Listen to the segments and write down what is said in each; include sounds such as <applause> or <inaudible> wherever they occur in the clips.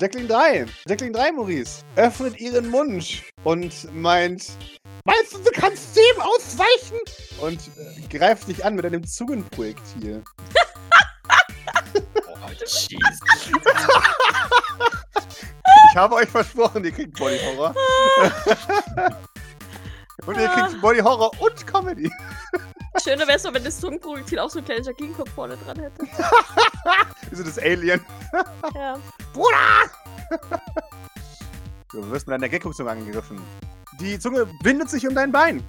Jacqueline 3, Jacqueline 3, Maurice, öffnet ihren Mund und meint, meinst du, du kannst dem ausweichen? Und äh, greift dich an mit einem Zungenprojektil. <laughs> Oh, Jesus. <laughs> Ich habe euch versprochen, ihr kriegt Body Horror. <laughs> und ihr kriegt Body Horror und Comedy. Schöner wäre es, wenn das Zungenprojektil auch so einen kleinen Jacqueline-Kopf vorne dran hätte. <laughs> Wieso das Alien? <laughs> Ja. Bruder! <laughs> Du wirst mit einer Geckozunge angegriffen. Die Zunge bindet sich um dein Bein.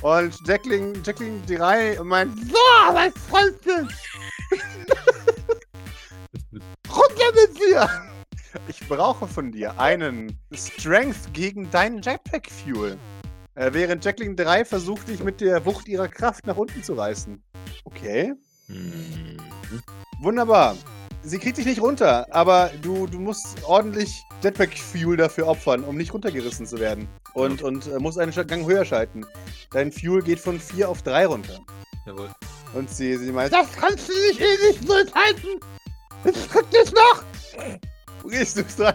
Und Jacqueline, Jacqueline 3 meint, so, mein Freundchen! Runter mit dir! Ich brauche von dir einen Strength gegen deinen Jetpack Fuel. Äh, während Jacqueline 3 versucht, dich mit der Wucht ihrer Kraft nach unten zu reißen. Okay. Hm. Wunderbar. Sie kriegt dich nicht runter, aber du, du musst ordentlich Jetpack-Fuel dafür opfern, um nicht runtergerissen zu werden. Und, und äh, musst einen Gang höher schalten. Dein Fuel geht von 4 auf 3 runter. Jawohl. Und sie, sie meint, das kannst du nicht ewig durchhalten! Es kriegt dich noch! Wo gehst du dran?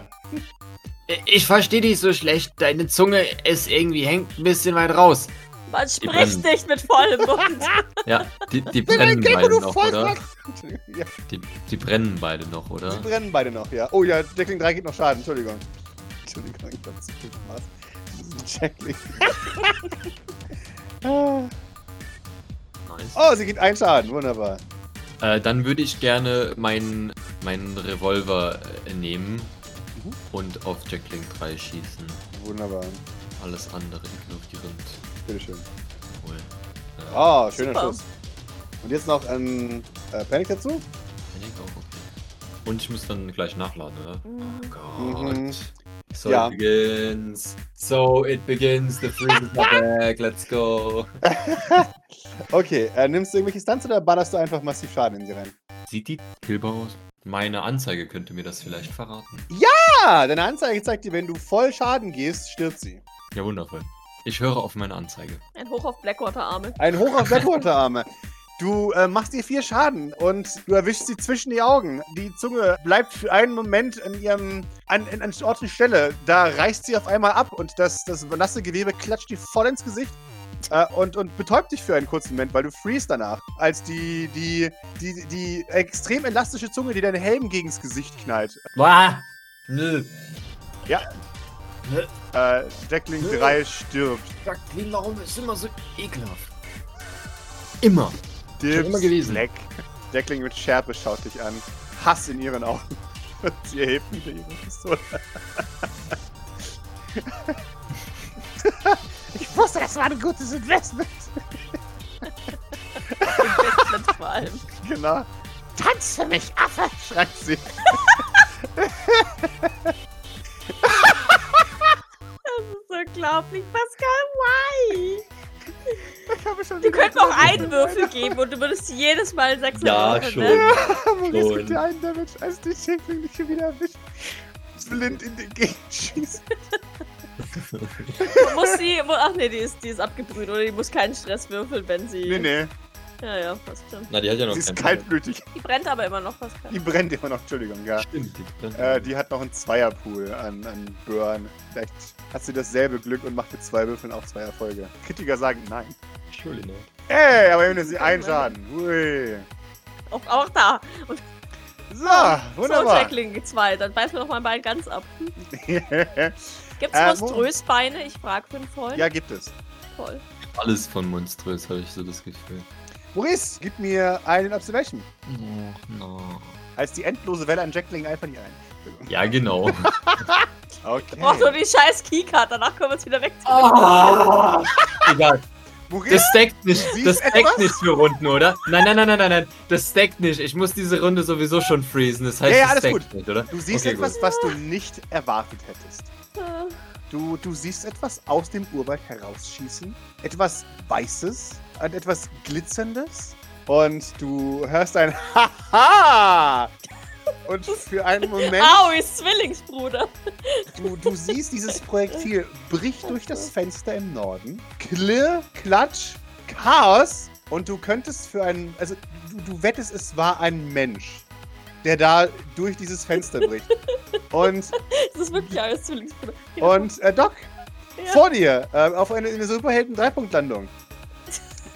Ich verstehe dich so schlecht. Deine Zunge ist irgendwie hängt ein bisschen weit raus. Man Die spricht nicht mit vollem Mund. <laughs> <laughs> <laughs> Ja, die, die brennen beide noch, oder? Ja, Die, die brennen beide noch, oder? sie brennen beide noch, ja. Oh ja, Jacqueline 3 geht noch Schaden, Entschuldigung. Entschuldigung, ich hab zu viel Spaß. Das ist Jacqueline. Ah. Nice. oh, sie geht ein Schaden, wunderbar. Äh, dann würde ich gerne meinen meinen Revolver äh, nehmen Mhm. und auf Jacqueline 3 schießen. Wunderbar. Alles andere ignorieren. Bitteschön. Jawohl. Äh, Oh, schöner Super. Schuss. Und jetzt noch ein äh, Panic dazu? denke auch, okay. Und ich muss dann gleich nachladen, oder? Mhm. Oh Gott. Mhm. So Ja. it begins. So it begins. The freezes are back. Let's go. <laughs> Okay, äh, nimmst du irgendwelche Stunts oder ballerst du einfach massiv Schaden in sie rein? Sieht die killbar aus? Meine Anzeige könnte mir das vielleicht verraten. Ah, deine Anzeige zeigt dir, wenn du voll Schaden gehst, stirbt sie. Ja, wundervoll. Ich höre auf meine Anzeige. Ein Hoch auf Blackwater-Arme. Ein Hoch auf Blackwater-Arme. Du äh, machst ihr vier Schaden und du erwischst sie zwischen die Augen. Die Zunge bleibt für einen Moment in ihrem an, in, an Ort und Stelle. Da reißt sie auf einmal ab und das, das nasse Gewebe klatscht dir voll ins Gesicht. Äh, und, und betäubt dich für einen kurzen Moment, weil du freest danach. Als die, die, die, die extrem elastische Zunge, die deinen Helm gegens Gesicht knallt. Wah! Nö. Ja. Nö. Äh, Jackling 3 stirbt. Jacqueline, warum ist immer so ekelhaft? Immer. Dips, immer gewesen. Leck. Jackling mit Schärpe schaut dich an. Hass in ihren Augen. Und <laughs> sie hebt wieder ihre Pistole. <laughs> ich wusste, das war ein gutes Investment. Investment vor allem. Genau. Tanz für mich, Affe, schreit sie. Das ist so unglaublich. Pascal, why? Ich habe schon Die könnten auch einen Würfel geben und du würdest jedes Mal sechs Ja, würfeln, schon. Ne? Maurice Schon. gibt dir einen Damage, als die Jackling dich schon wieder erwischt. Blind in den Gegend schießt. Du musst sie. Ach nee, die ist, die ist abgebrüht oder die muss keinen Stress würfeln, wenn sie. Nee, nee. Ja, ja, passt schon. Na, die hat ja noch Sie ist keinen kaltblütig. Die brennt aber immer noch, Pascal. Die brennt immer noch, Entschuldigung, ja. Stimmt, die brennt. Äh, die hat noch einen Zweierpool an, an Burn. Vielleicht hat sie dasselbe Glück und macht mit zwei Würfeln auch zwei Erfolge. Kritiker sagen nein. Surely not. Ey, aber immerhin sie einen Schaden. Ui. Auch, auch da. Und So, so, wunderbar. Jackling 2. Dann beiß mir noch mein Bein ganz ab. <laughs> Gibt's Äh, wo- monströs Beine? Ich frag für den Vollen. ja, gibt es. Toll. Alles von monströs, habe ich so das Gefühl. Maurice, gib mir einen Observation. Oh, no. Als die endlose Welle an Jackling einfach nicht ein. Ja, genau. <laughs> Okay. Oh, nur die scheiß Keycard. Danach können wir es wieder weg. Ah. <laughs> Egal. Maurice, Das stackt nicht. Das etwas? stackt nicht für Runden, oder? Nein, nein, nein, nein, nein, nein. Das stackt nicht. Ich muss diese Runde sowieso schon freezen. Das heißt, Ja, ja, das alles stackt nicht, oder? du siehst Okay, etwas, gut. was du nicht erwartet hättest. Du, du siehst etwas aus dem Urwald herausschießen. Etwas Weißes und etwas Glitzerndes. Und du hörst ein Haha! Und für einen <laughs> Moment, Au, ist Zwillingsbruder. du, du siehst dieses Projektil bricht durch das Fenster im Norden. Klirr, Klatsch, Chaos. Und du könntest für einen, also du, du wettest, es war ein Mensch, der da durch dieses Fenster bricht. Und, <laughs> Das ist wirklich alles Zwillingsbruder. und äh, Doc, Ja. vor dir, äh, auf eine, eine Superhelden-Dreipunktlandung.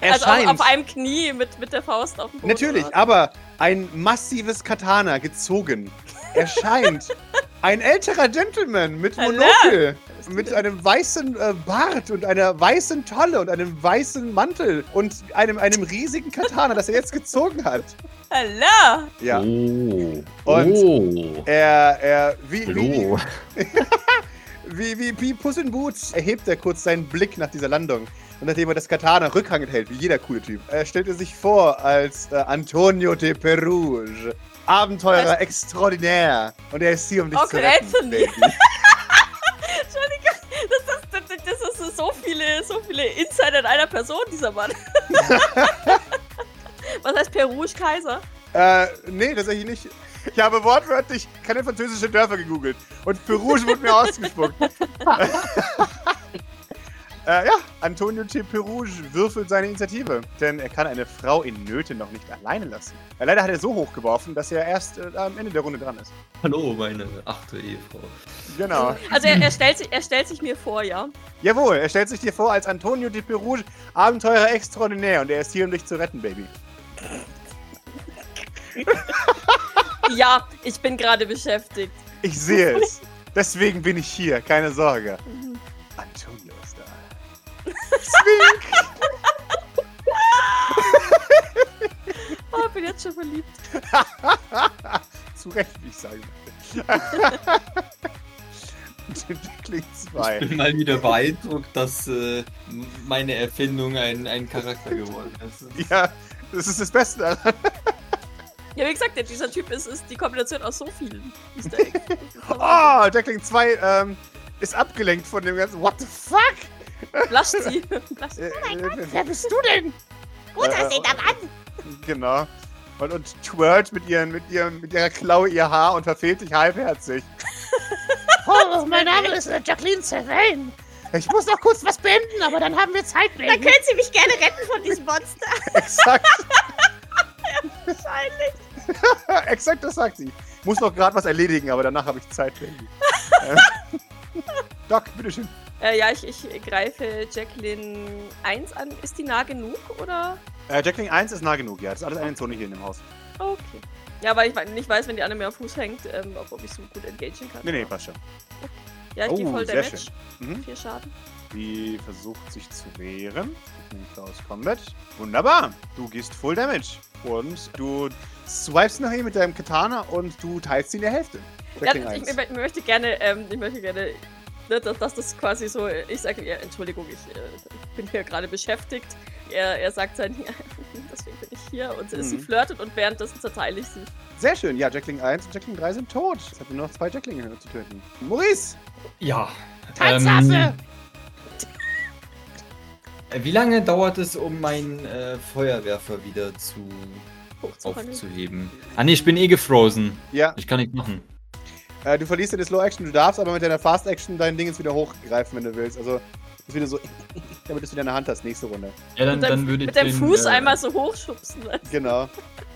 Also auf, Erscheint. auf einem Knie mit, mit der Faust auf dem Boden. Natürlich, oder? aber ein massives Katana gezogen erscheint. <laughs> ein älterer Gentleman mit. Monokel, mit einem weißen äh, Bart und einer weißen Tolle und einem weißen Mantel und einem, einem riesigen Katana, das er jetzt gezogen hat. Hallo! Ja. Oh. Und- oh. Er, er, wie, wie, Hallo. <laughs> wie, wie, wie Puss in Boots erhebt er kurz seinen Blick nach dieser Landung. Und nachdem er das Katana rückhangend hält, wie jeder coole Typ, er stellt er sich vor als äh, Antonio de Perouge. Abenteurer Was? extraordinär. Und er ist hier, um dich Onkel zu retten. Baby. <laughs> Entschuldigung, das ist, das, das ist so viele, so viele Insider in einer Person, dieser Mann. <laughs> Was heißt Perouge Kaiser? äh, nee, tatsächlich nicht. Ich habe wortwörtlich keine französische Dörfer gegoogelt. Und Perouge wurde mir <laughs> ausgespuckt. Äh, ja, Antonio de Perouge würfelt seine Initiative. Denn er kann eine Frau in Nöte noch nicht alleine lassen. Äh, leider hat er so hoch geworfen, dass er erst äh, am Ende der Runde dran ist. Hallo, meine achte Ehefrau. Genau. Also er, er, stellt sich, er stellt sich mir vor, ja. Jawohl, er stellt sich dir vor als Antonio de Perouge, Abenteurer extraordinär. Und er ist hier, um dich zu retten, Baby. <laughs> Ja, ich bin gerade beschäftigt. Ich sehe es. Deswegen bin ich hier, keine Sorge. Antonio Zwink! <laughs> Oh, bin jetzt schon verliebt. <laughs> Zu Recht, wie ich sagen möchte. Klingt Ich zwei. bin mal wieder beeindruckt, dass äh, meine Erfindung ein, ein Charakter geworden ist. Ja, das ist das Beste daran. Ja, wie gesagt, dieser Typ ist, ist die Kombination aus so vielen Easter <laughs> Eggs. Oh, Jackling 2 ähm, ist abgelenkt von dem ganzen What the fuck? Blascht sie. Blascht. Äh, äh, wer bist du denn? Gut, Äh, das sieht am an. Genau. Und, und twirlt mit, ihren, mit, ihrem, mit ihrer Klaue ihr Haar und verfehlt dich halbherzig. <laughs> Oh, mein Name ist äh, Jacqueline Sylvain. Ich muss noch kurz was beenden, aber dann haben wir Zeit, Dann Baby. können Sie mich gerne retten von diesem Monster. <laughs> Exakt, Wahrscheinlich. <laughs> exakt das sagt sie. Muss noch gerade was erledigen, aber danach habe ich Zeit, Baby. Äh, Doc, bitteschön. Äh, ja, ich, ich greife Jacqueline 1 an. Ist die nah genug oder? Äh, Jackling 1 ist nah genug, ja. Das ist alles eine Zone hier in dem Haus. Okay. Ja, weil ich nicht weiß, wenn die andere mir am Fuß hängt, ähm, ob, ich so gut engagieren kann. Nee, nee, passt schon. Ja, ich gehe Oh, voll sehr Damage. Mhm. Vier Schaden. Die versucht sich zu wehren. Aus Combat. Wunderbar. Du gehst Full Damage. Und du swipest nach ihm mit deinem Katana und du teilst ihn in der Hälfte. Ja, ich, 1. ich, möchte gerne, ähm, ich möchte gerne, ne, dass, dass das quasi so, ich sage, ja, Entschuldigung, ich äh, bin hier gerade beschäftigt. Er, er sagt sein, <laughs> ja, deswegen bin ich hier und sie Mhm. flirtet und währenddessen zerteile ich sie. Sehr schön. Ja, Jackling 1 und Jackling 3 sind tot. Es hat nur noch zwei Jacklinge zu töten. Maurice! Ja. Tanzaffe. Ähm, wie lange dauert es, um meinen äh, Feuerwerfer wieder zu aufzuheben? Ah nee, ich bin eh gefrozen. Ja, Ich kann nicht machen. Äh, du verlierst deine Slow Action. Du darfst aber mit deiner Fast Action dein Ding jetzt wieder hochgreifen, wenn du willst. Also, das ist wieder so, <laughs> damit du es wieder in der Hand hast, nächste Runde. Ja, dann, dann würde ich mit deinem den, Fuß äh, einmal so hochschubsen lassen. Genau.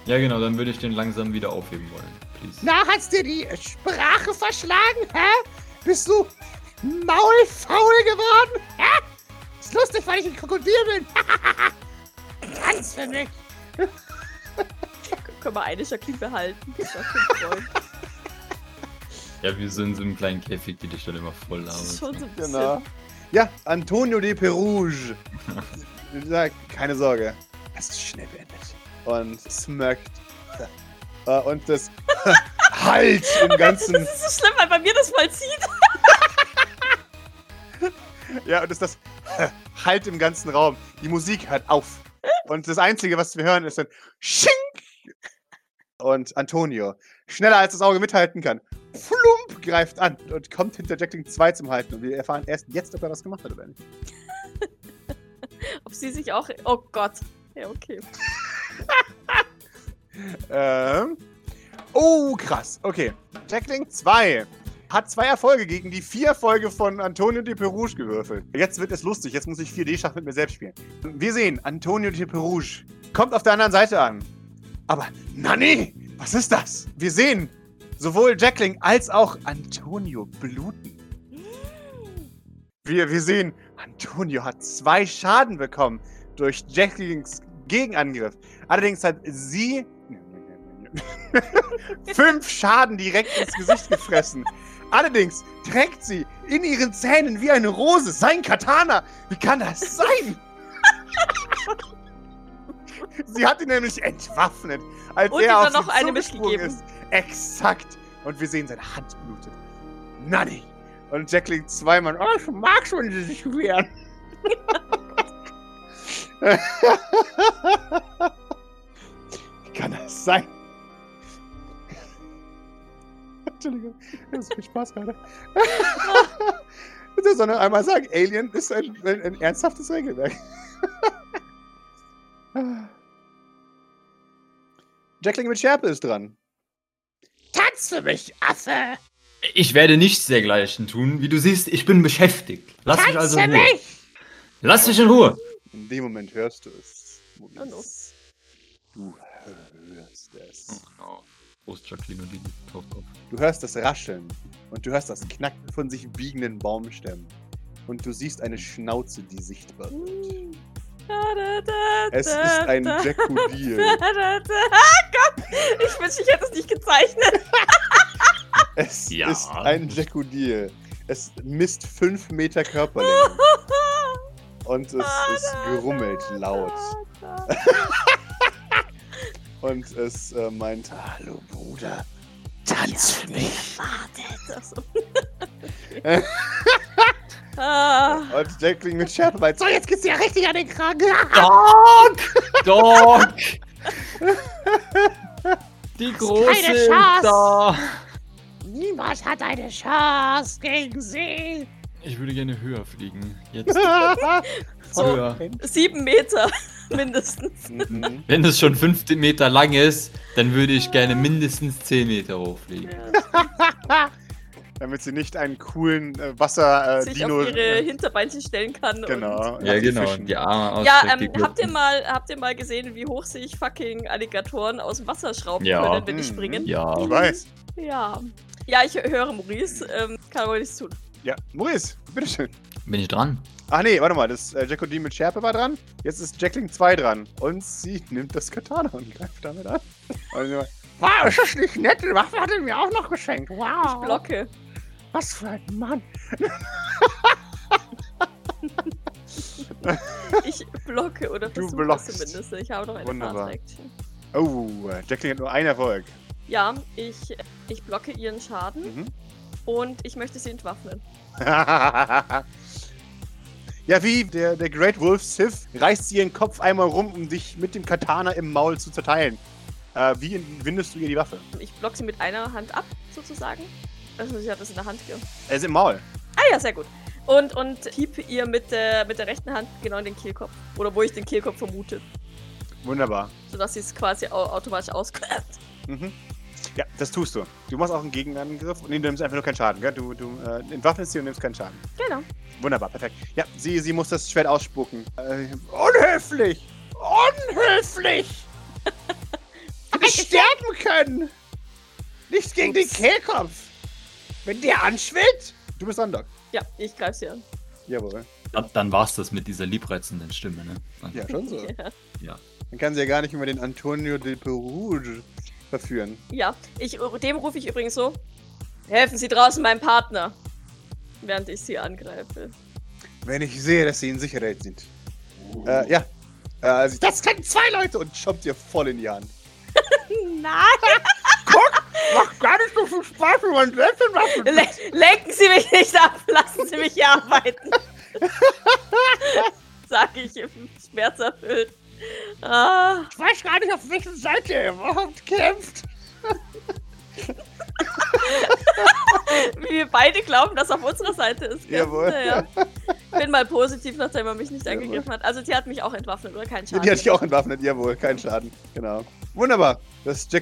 Ja, genau, dann würde ich den langsam wieder aufheben wollen. Please. Na, hat's dir die Sprache verschlagen, hä? Bist du maulfaul geworden, hä? Ist lustig, weil ich ein Krokodil bin. <laughs> Tanz für mich. Können wir eine Jacqueline behalten. <laughs> Das war schon. Ja, wir sind in so einem kleinen Käfig, die dich dann immer voll labert. schon so ein bisschen. Genau. Ja, Antonio de Perouge. <laughs> Sagt, keine Sorge. Es ist schnell beendet. Und smirkt. <laughs> Äh, Und das <laughs> Halt im ganzen. Das ist so schlimm, weil bei mir das voll zieht. Ja, und das, das Halt im ganzen Raum. Die Musik hört auf. Und das Einzige, was wir hören, ist dann Schink! Und Antonio, schneller als das Auge mithalten kann, flump greift an und kommt hinter Jackling 2 zum Halten. Und wir erfahren erst jetzt, ob er was gemacht hat oder nicht. <laughs> Ob sie sich auch. Oh Gott. Ja, okay. <laughs> Ähm. Oh, krass. Okay. Jackling 2 hat zwei Erfolge gegen die vier Erfolge von Antonio de Perouge gewürfelt. Jetzt wird es lustig. Jetzt muss ich 4D-Schach mit mir selbst spielen. Wir sehen, Antonio de Perouge kommt auf der anderen Seite an. Aber, Nani, was ist das? Wir sehen sowohl Jackling als auch Antonio bluten. Wir, wir sehen, Antonio hat zwei Schaden bekommen durch Jacklings Gegenangriff. Allerdings hat sie <laughs> fünf Schaden direkt ins Gesicht gefressen. Allerdings trägt sie in ihren Zähnen wie eine Rose sein Katana. Wie kann das sein? <laughs> sie hat ihn nämlich entwaffnet, als Und er auf noch sie eine ist. Exakt. Und wir sehen, seine Hand blutet. Nani. Und Jackling zweimal. Oh, ich mag schon, wenn sie. Wie kann das sein? Entschuldigung, das ist viel Spaß gerade. Ich soll noch einmal sagen, Alien ist ein, ein, ein ernsthaftes Regelwerk. Jackling mit Schärpe ist dran. Tanz für mich, Affe! Ich werde nichts dergleichen tun. Wie du siehst, ich bin beschäftigt. Lass mich Tanz also für in Ruhe. mich! Lass mich in Ruhe. In dem Moment hörst du es. Maurice. Du hörst es. Oh no. Prost, Jacqueline und Lili. Taucht auf. Du hörst das Rascheln und du hörst das Knacken von sich biegenden Baumstämmen. Und du siehst eine Schnauze, die sichtbar wird. Es ist ein <laughs> da. Ah, Gott! Ich wünschte, ich hätte es nicht gezeichnet. <laughs> Es Ja. ist ein Jackodil. Es misst 5 Meter Körperlänge <laughs> und es, es grummelt laut. Da, da. Und es äh, meint, hallo Bruder, tanz für mich. Wartet. Ah, Und Jackling mit Schärpe meint, So, jetzt geht's dir richtig an den Kragen. Doc! Doc! Die Große keine ist Chance. da. Niemand hat eine Chance gegen sie. Ich würde gerne höher fliegen. Jetzt <laughs> so höher. sieben Meter <laughs> mindestens. Mhm. Wenn es schon 15 Meter lang ist, dann würde ich gerne mindestens 10 Meter hochfliegen. <laughs> Damit sie nicht einen coolen äh, Wasser äh, sich Dino. auf ihre Hinterbeinchen stellen kann. genau. Ja, die genau. Fischen. Die Arme ja, ausstreckt, ähm, die habt ihr mal, habt ihr mal gesehen, wie hoch sich fucking Alligatoren aus dem Wasser schrauben Ja. können, wenn die Mhm. springen? Ja. Ich weiß. Ja. Ja, ich höre Maurice. Ähm, kann aber nichts tun. Ja, Maurice, bitteschön. Bin ich dran? Ach nee, warte mal, das äh, Jackodin mit Schärpe war dran. Jetzt ist Jackling 2 dran. Und sie nimmt das Katana und greift damit an. Und sie meint, Wow, ist das nicht nett? Die Waffe hat er mir auch noch geschenkt. Wow. Blocke. Was für ein Mann. Ich blocke oder Du versuche blockst. es zumindest. Ich habe noch eine Wunderbar. Oh, Jackling hat nur einen Erfolg. Ja, ich, ich blocke ihren Schaden Mhm. und ich möchte sie entwaffnen. <laughs> ja, wie der, der Great Wolf Sith reißt sie ihren Kopf einmal rum, um dich mit dem Katana im Maul zu zerteilen. Äh, wie windest du ihr die Waffe? Ich blocke sie mit einer Hand ab, sozusagen. Also ich habe das in der Hand. Er ist im Maul. ah ja, sehr gut. Und, und hieb ihr mit der, mit der rechten Hand genau in den Kehlkopf. Oder wo ich den Kehlkopf vermute. Wunderbar. Sodass sie es quasi au automatisch ausklärt. Mhm. Ja, das tust du. Du machst auch einen Gegenangriff und nee, du nimmst einfach nur keinen Schaden, gell? Du, du äh, entwaffnest sie und nimmst keinen Schaden. Genau. Wunderbar, perfekt. Ja, sie, sie muss das Schwert ausspucken. Äh, unhöflich! Unhöflich! <laughs> Hätte sterben können. Nicht gegen den Kehlkopf. Wenn der anschwillt. Du bist Doc. Ja, ich greife sie an. Jawohl. Dann, dann war's das mit dieser liebreizenden Stimme, ne? Ja, schon so. Ja. Ja. Dann kann sie ja gar nicht über den Antonio de Peruge verführen. Ja, ich, dem rufe ich übrigens so. Helfen Sie draußen meinem Partner. Während ich sie angreife. Wenn ich sehe, dass sie in Sicherheit sind. Äh, ja. Äh, sie, das können zwei Leute und schoppt ihr voll in die Hand. <laughs> Nein! <laughs> Viel Spaß, selbst in Waffen. Le lenken Sie mich nicht ab! Lassen Sie mich hier arbeiten! <laughs> Sag ich schmerzerfüllt. Ah, Ich weiß gar nicht, auf welcher Seite er überhaupt kämpft. <laughs> wie wir beide glauben, dass auf unserer Seite ist. Jawohl. Naja. Bin mal positiv, nachdem er mich nicht Jawohl. angegriffen hat. Also, die hat mich auch entwaffnet, oder? Kein Ja, Schaden. die hat sich auch entwaffnet, jawohl, kein Schaden. Genau. Wunderbar. Das ist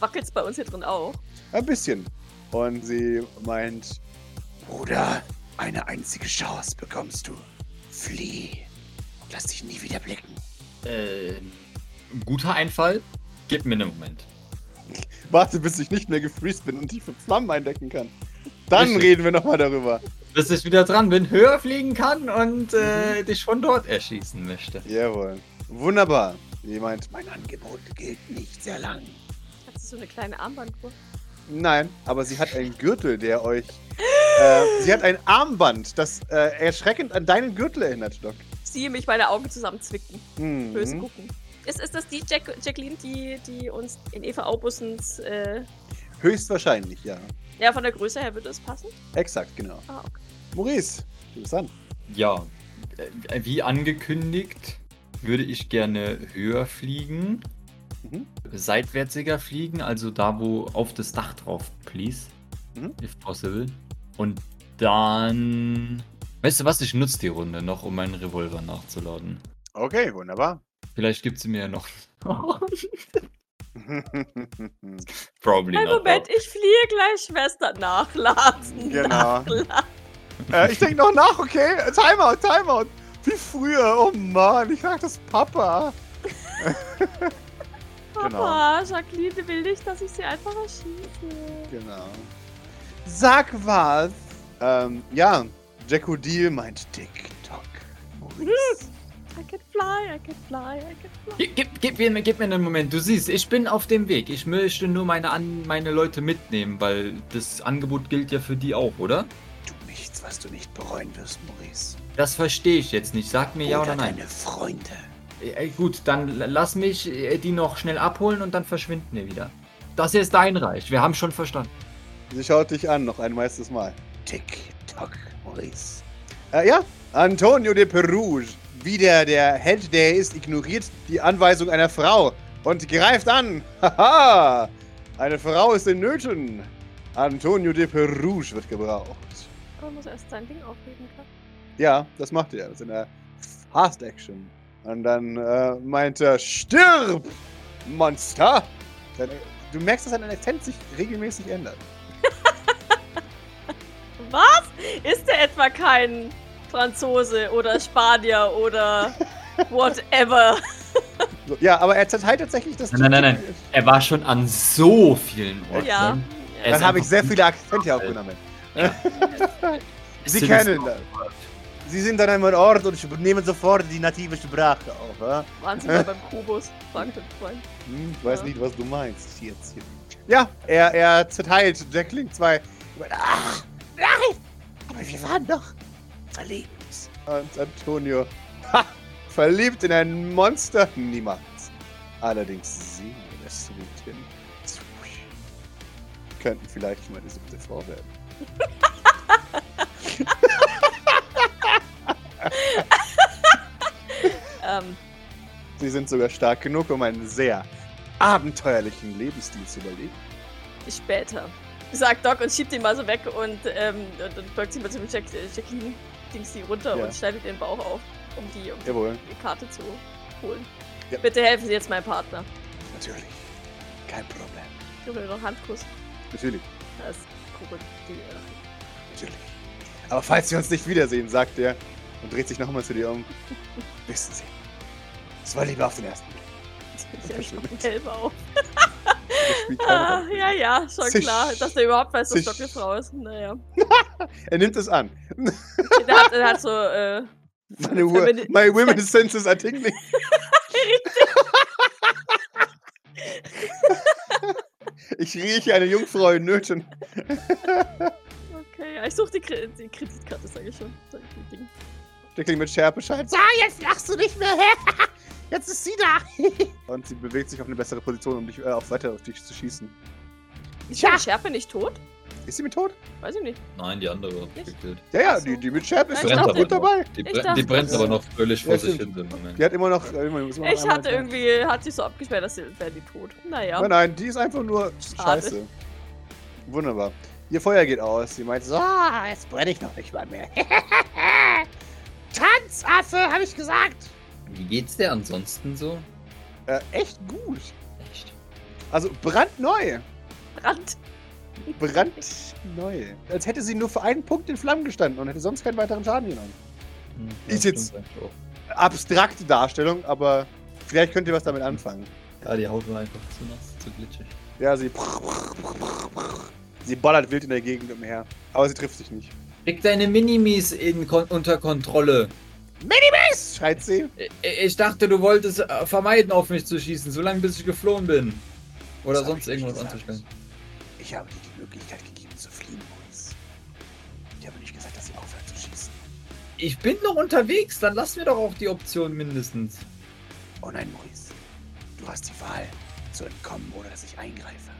Jackodil. Wackelt's bei uns hier drin auch. Ein bisschen. Und sie meint, Bruder, eine einzige Chance bekommst du. Flieh. Und lass dich nie wieder blicken. Äh, guter Einfall. Gib mir einen Moment. Warte, bis ich nicht mehr gefreezed bin und tiefe Flammen eindecken kann. Dann Richtig. reden wir nochmal darüber. Bis ich wieder dran bin, höher fliegen kann und Mhm. äh, dich von dort erschießen möchte. Jawohl. Wunderbar. Jemand, Mein Angebot gilt nicht sehr lang. So eine kleine Armbanduhr? nein, aber sie hat einen Gürtel, der euch. Äh, sie hat ein Armband, das äh, erschreckend an deinen Gürtel erinnert, Doc. Ich sehe mich meine Augen zusammenzwicken. Böse Mhm. gucken. Ist, ist das die Jack Jacqueline, die, die uns in Eva Aubussens, äh, Höchstwahrscheinlich, ja. ja, von der Größe her würde es passen? Exakt, genau. Ah, okay. Maurice, du bist an. Ja, äh, wie angekündigt, würde ich gerne höher fliegen. Mhm. Seitwärtsiger fliegen, also da, wo auf das Dach drauf, please. Mhm. If possible. Und dann. Weißt du was, ich nutze die Runde noch, um meinen Revolver nachzuladen. Okay, wunderbar. Vielleicht gibt sie mir ja noch. <laughs> Probably Ein not. Moment, ich fliehe gleich Schwester nachladen. Genau. Nachladen. äh, ich denke noch nach, okay? Timeout, Timeout. Wie früher. Oh Mann, ich sag das Papa. <laughs> Genau. Papa, Jacqueline will nicht, dass ich sie einfach erschieße. Genau. Sag was. Ähm, ja, Jacko Deal meint TikTok. Maurice. I can fly, I can fly, I can fly. Gib, gib, gib, mir, gib mir einen Moment. Du siehst, ich bin auf dem Weg. Ich möchte nur meine, An meine Leute mitnehmen, weil das Angebot gilt ja für die auch, oder? Tu nichts, was du nicht bereuen wirst, Maurice. Das verstehe ich jetzt nicht. Sag mir ja oder nein. deine Freunde. Äh, gut, dann lass mich äh, die noch schnell abholen und dann verschwinden wir wieder. Das hier ist dein Reich. Wir haben schon verstanden. Sie schaut dich an, noch ein meistes Mal. TikTok, Maurice. Äh, ja, Antonio de Perouge. Wieder der Held, der er ist, ignoriert die Anweisung einer Frau und greift an. <laughs> Haha! Eine Frau ist in Nöten. Antonio de Perouge wird gebraucht. Man muss erst sein Ding aufheben können. Ja, das macht er. Das ist in der Fast Action. Und dann äh, meint er, stirb, Monster! Du merkst, dass sein Akzent sich regelmäßig ändert. <laughs> Was? Ist der etwa kein Franzose oder Spanier oder <laughs> whatever? So, ja, aber er zerteilt tatsächlich das Nein, nein, nein, nein. Er war schon an so vielen Orten. Ja. Dann habe ich sehr viele Akzente aufgenommen. <laughs> Sie Sind kennen das. Sie sind an einem Ort und nehmen sofort die native Sprache auf. Ja? Waren Sie mal <laughs> beim Kubus? Fragt ein Freund. Hm, ich weiß Ja. nicht, was du meinst. Jetzt hier. Ja, er, er zerteilt Jackling 2 Ach, nein! Aber wir waren doch verliebt. und Antonio. Ha! Verliebt in ein Monster? Niemals. Allerdings sehen wir das Mädchen. Könnten vielleicht meine siebte Frau werden. <laughs> Ähm, Sie sind sogar stark genug, um einen sehr abenteuerlichen Lebensstil zu überleben. später. Sagt Doc und schiebt ihn mal so weg und, ähm, und, und beugt sich mal zum Jack, äh, Jacqueline, dings die runter Ja. und schneidet ihren Bauch auf, um die, um Jawohl. die Karte zu holen. Ja. Bitte helfen Sie jetzt meinem Partner. Natürlich. Kein Problem. Ich will noch einen Handkuss. Natürlich. Das Krokodil. Natürlich. Aber falls wir uns nicht wiedersehen, sagt er und dreht sich nochmal zu dir um. Wissen Sie, es war lieber auf den ersten Blick. Ich Helm auf. Ah, ja, ja, schon Zisch. klar, dass der überhaupt weiß, dass. Doc Frau ist. Naja. <laughs> Er nimmt es an. <laughs> Der hat, der hat so, äh, Meine my women's senses are tingling. <laughs> ich rieche eine Jungfrau in Nöten. okay, ja, ich suche die, Kre die Kreditkarte, sage ich schon. Die Ding. Steckling mit Schärpe scheint. So, jetzt lachst du nicht mehr. <laughs> Jetzt ist sie da. <laughs> Und sie bewegt sich auf eine bessere Position, um dich äh, auf weiter auf dich zu schießen. Ist Tja. die Schärpe nicht tot? Ist sie mit tot? Weiß ich nicht. Nein, die andere Nicht? gekillt. Ja, ja, die, die mit Schärpe ist noch gut dabei. Die, Ich bre dachte, die brennt aber noch fröhlich vor Ja, sich hin. Die hat immer noch. Immer, man Ich hatte sagen. irgendwie, hat sich so abgesperrt, dass sie wäre die tot. Naja. Nein, nein, die ist einfach nur Schade. scheiße. Wunderbar. Ihr Feuer geht aus. Sie meint so, So, jetzt brenne ich noch nicht mal mehr. <laughs> Tanzaffe, habe ich gesagt. Wie geht's dir ansonsten so? äh, echt gut. Echt? Also brandneu. Brand. Brandneu. Als hätte sie nur für einen Punkt in Flammen gestanden und hätte sonst keinen weiteren Schaden genommen. Hm, Ist jetzt-. Abstrakte Darstellung, aber vielleicht könnt ihr was damit anfangen. Ja, die Haut war einfach zu nass, zu glitschig. Ja, sie. Sie ballert wild in der Gegend umher. Aber sie trifft sich nicht. Krieg deine Minimis in kon unter Kontrolle. Minimis! schreit sie. Ich, dachte, du wolltest äh, vermeiden, auf mich zu schießen, solange bis ich geflohen bin. Oder Das sonst irgendwas gesagt. anzustellen. Ich habe dir die Möglichkeit gegeben zu fliehen, Maurice. Ich habe nicht gesagt, dass sie aufhört zu schießen. Ich bin noch unterwegs, dann lass mir doch auch die Option mindestens. Oh nein, Maurice. Du hast die Wahl, zu entkommen, ohne dass ich eingreife.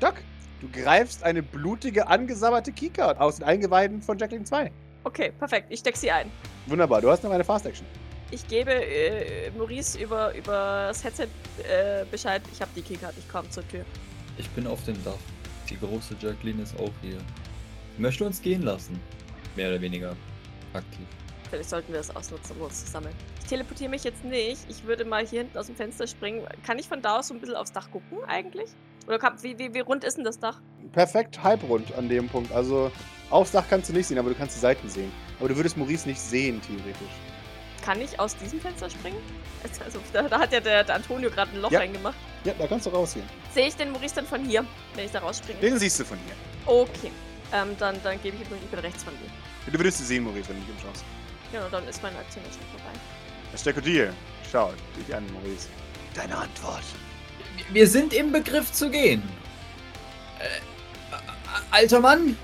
Doc, du greifst eine blutige, angesabberte Keycard aus den Eingeweiden von Jacqueline 2. Okay, perfekt. Ich steck sie ein. Wunderbar, du hast noch eine Fast Action. Ich gebe äh, Maurice über, über das Headset äh, Bescheid. Ich habe die Keycard, ich komme zur Tür. Ich bin auf dem Dach. Die große Jacqueline ist auch hier. Möchte uns gehen lassen. Mehr oder weniger aktiv. Vielleicht sollten wir das ausnutzen, um uns zu sammeln. Ich teleportiere mich jetzt nicht. Ich würde mal hier hinten aus dem Fenster springen. Kann ich von da aus so ein bisschen aufs Dach gucken eigentlich? Oder wie, wie, wie rund ist denn das Dach? Perfekt halbrund an dem Punkt. Also aufs Dach kannst du nicht sehen, aber du kannst die Seiten sehen. Aber du würdest Maurice nicht sehen, theoretisch. Kann ich aus diesem Fenster springen? <laughs> Also, da, da hat ja der, der Antonio gerade ein Loch Ja. reingemacht. Ja, da kannst du rausgehen. Sehe ich den Maurice dann von hier, wenn ich da rausspringe? Den siehst du von hier. Okay. Ähm, dann, dann gebe ich ihm, ich bin rechts von dir. Du würdest sie sehen, Maurice, wenn du dich umschaust. Genau, dann ist meine Aktion jetzt schon vorbei. Das Stekodil schaut dich an, Maurice. Deine Antwort. Wir sind im Begriff zu gehen. Äh, alter Mann?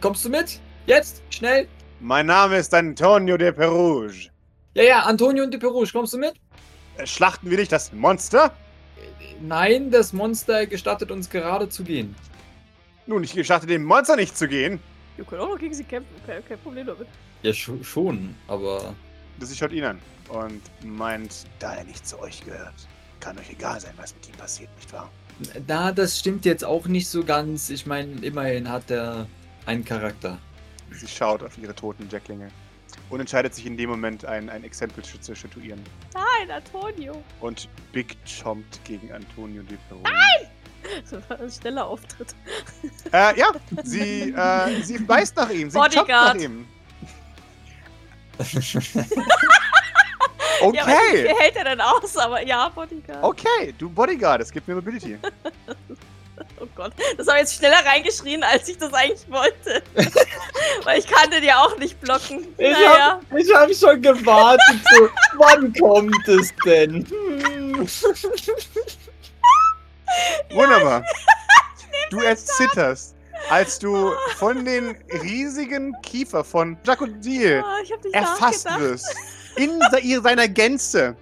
Kommst du mit? Jetzt? Schnell? Mein Name ist Antonio de Perouge. Ja, ja, Antonio und de Perouge, kommst du mit? Äh, Schlachten wir nicht das Monster? Nein, das Monster gestattet uns gerade zu gehen. Nun, ich gestatte dem Monster nicht zu gehen. Wir können auch noch gegen sie kämpfen, kein, kein Problem damit. Ja, scho- schon, aber Das schaut ihn an und meint, da er nicht zu euch gehört, kann euch egal sein, was mit ihm passiert, nicht wahr? na, das stimmt jetzt auch nicht so ganz. Ich meine, immerhin hat er einen Charakter. Sie schaut auf ihre toten Jacklinge und entscheidet sich in dem Moment, ein, ein Exempel zu statuieren. Nein, Antonio. Und Big chompt gegen Antonio de Perouge. Das war ein schneller Auftritt. Äh, ja, sie, äh, sie beißt nach ihm, sie chompt nach Bodyguard. <laughs> Ja, wie Okay, viel hält er denn aus? Aber ja, Bodyguard. okay, du Bodyguard, es gibt mir Mobility. <laughs> Oh Gott, das habe ich jetzt schneller reingeschrien, als ich das eigentlich wollte. <laughs> Weil ich kann den ja auch nicht blocken. Ich naja, hab, ich hab schon gewartet. So, wann kommt es denn? Hm. Wunderbar. Du erzitterst, als du von den riesigen Kiefer von Jacodil ah, ich habe nicht erfasst wirst. In seiner Gänze.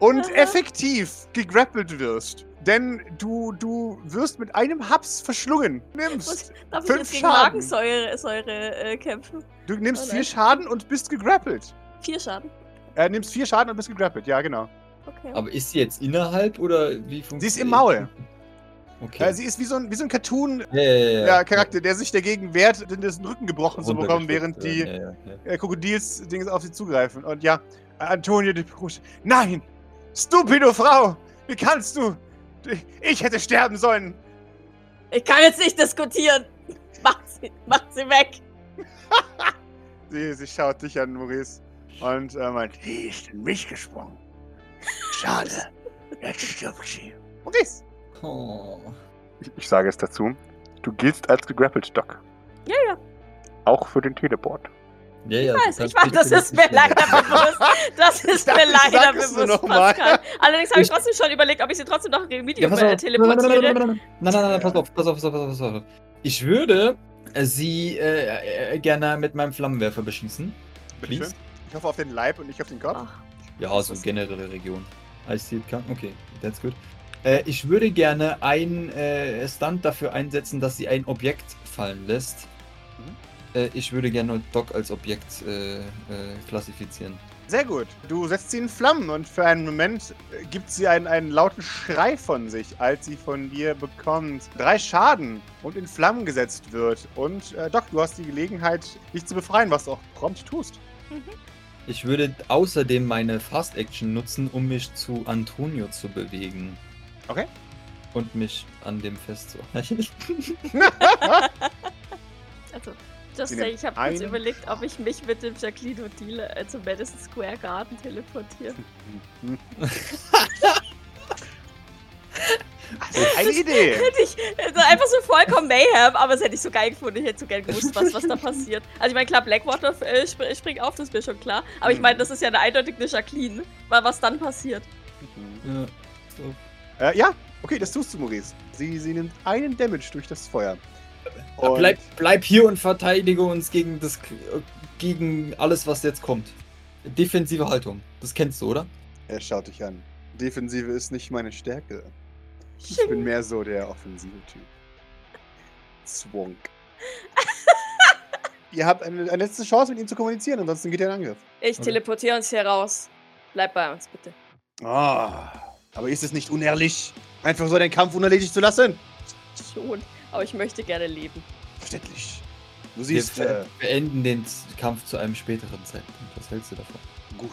Und Aha. effektiv gegrappelt wirst. Denn du, du wirst mit einem Haps verschlungen. Nimmst. Darf ich Fünf jetzt gegen Schaden. Magensäure Säure, äh, kämpfen? Du nimmst Oh vier. Schaden und bist gegrappelt. Vier Schaden. Äh, nimmst vier Schaden und bist gegrappelt, ja, genau. Okay. Aber ist sie jetzt innerhalb oder wie funktioniert Sie ist im Maul. Okay. Äh, sie ist wie so ein, wie so ein Cartoon. ja, ja, ja, Ja, Charakter, der sich dagegen wehrt, den dessen Rücken gebrochen zu bekommen, während die werden. Ja, ja, ja. äh, Krokodils-Dings auf sie zugreifen. Und ja, äh, Antonio de Perouche. Nein! Stupido Frau! Wie kannst du? Ich hätte sterben sollen! Ich kann jetzt nicht diskutieren. Macht sie, macht sie weg. <laughs> Sie, sie schaut dich an, Maurice. Und äh, meint, die ist in mich gesprungen. Schade. Jetzt stirbt sie. Maurice! Oh. Ich, ich sage es dazu. Du giltst als gegrappelt, Doc. Ja, ja. Auch für den Teleport. Ja, ja, Ich weiß, ich weiß, das ist mir leider bewusst. Das ist mir ich leider bewusst. Pascal. Allerdings habe ich Ich- trotzdem schon überlegt, ob ich sie trotzdem noch gegen Ja, äh, teleportiere. nein, nein, nein, nein, pass auf, pass auf, pass auf, pass auf, pass auf. Ich würde äh, sie äh, äh, gerne mit meinem Flammenwerfer beschießen. Bitte schön. Please. Ich hoffe auf den Leib und nicht auf den Kopf. Ach, Ja, so generelle Region. I see it come. Okay, that's good. Äh, ich würde gerne ein äh, Stunt dafür einsetzen, dass sie ein Objekt fallen lässt. Mhm. Äh, ich würde gerne Doc als Objekt äh, äh, klassifizieren. Sehr gut. Du setzt sie in Flammen und für einen Moment äh, gibt sie einen, einen lauten Schrei von sich, als sie von dir bekommt. Drei Schaden und in Flammen gesetzt wird. Und Doc, du hast die Gelegenheit, dich zu befreien, was du auch prompt tust. Ich würde außerdem meine Fast Action nutzen, um mich zu Antonio zu bewegen. Okay. Und mich an dem festzuhalten. <laughs> also, just say, ich habe kurz einen überlegt, ob ich mich mit dem Jacqueline und Dealer äh, zum Madison Square Garden teleportiere. <laughs> <laughs> Eine Idee. Hätte ich also einfach so vollkommen Mayhem, aber das hätte ich so geil gefunden. Ich hätte so gerne gewusst, was, was da passiert. Also ich meine, klar, Blackwater äh, sp springt auf, das ist mir schon klar. Aber ich meine, das ist ja eine eindeutig eine Jacqueline. Weil was dann passiert. Ja. Äh, ja, okay, das tust du, Maurice. Sie, sie nimmt einen Damage durch das Feuer. Und Bleib, bleib hier und verteidige uns gegen das gegen alles, was jetzt kommt. Defensive Haltung. Das kennst du, oder? er schaut dich an. Defensive ist nicht meine Stärke. Ich <laughs> bin mehr so der offensive Typ. Zwonk. <laughs> Ihr habt eine, eine letzte Chance, mit ihm zu kommunizieren, ansonsten geht er in Angriff. Ich Okay. teleportiere uns hier raus. Bleib bei uns, bitte. Ah, aber ist es nicht unehrlich, einfach so den Kampf unerledigt zu lassen? Schon. Aber ich möchte gerne leben. Verständlich. Du Wir siehst, äh, be- beenden den Kampf zu einem späteren Zeitpunkt. Was hältst du davon? gut.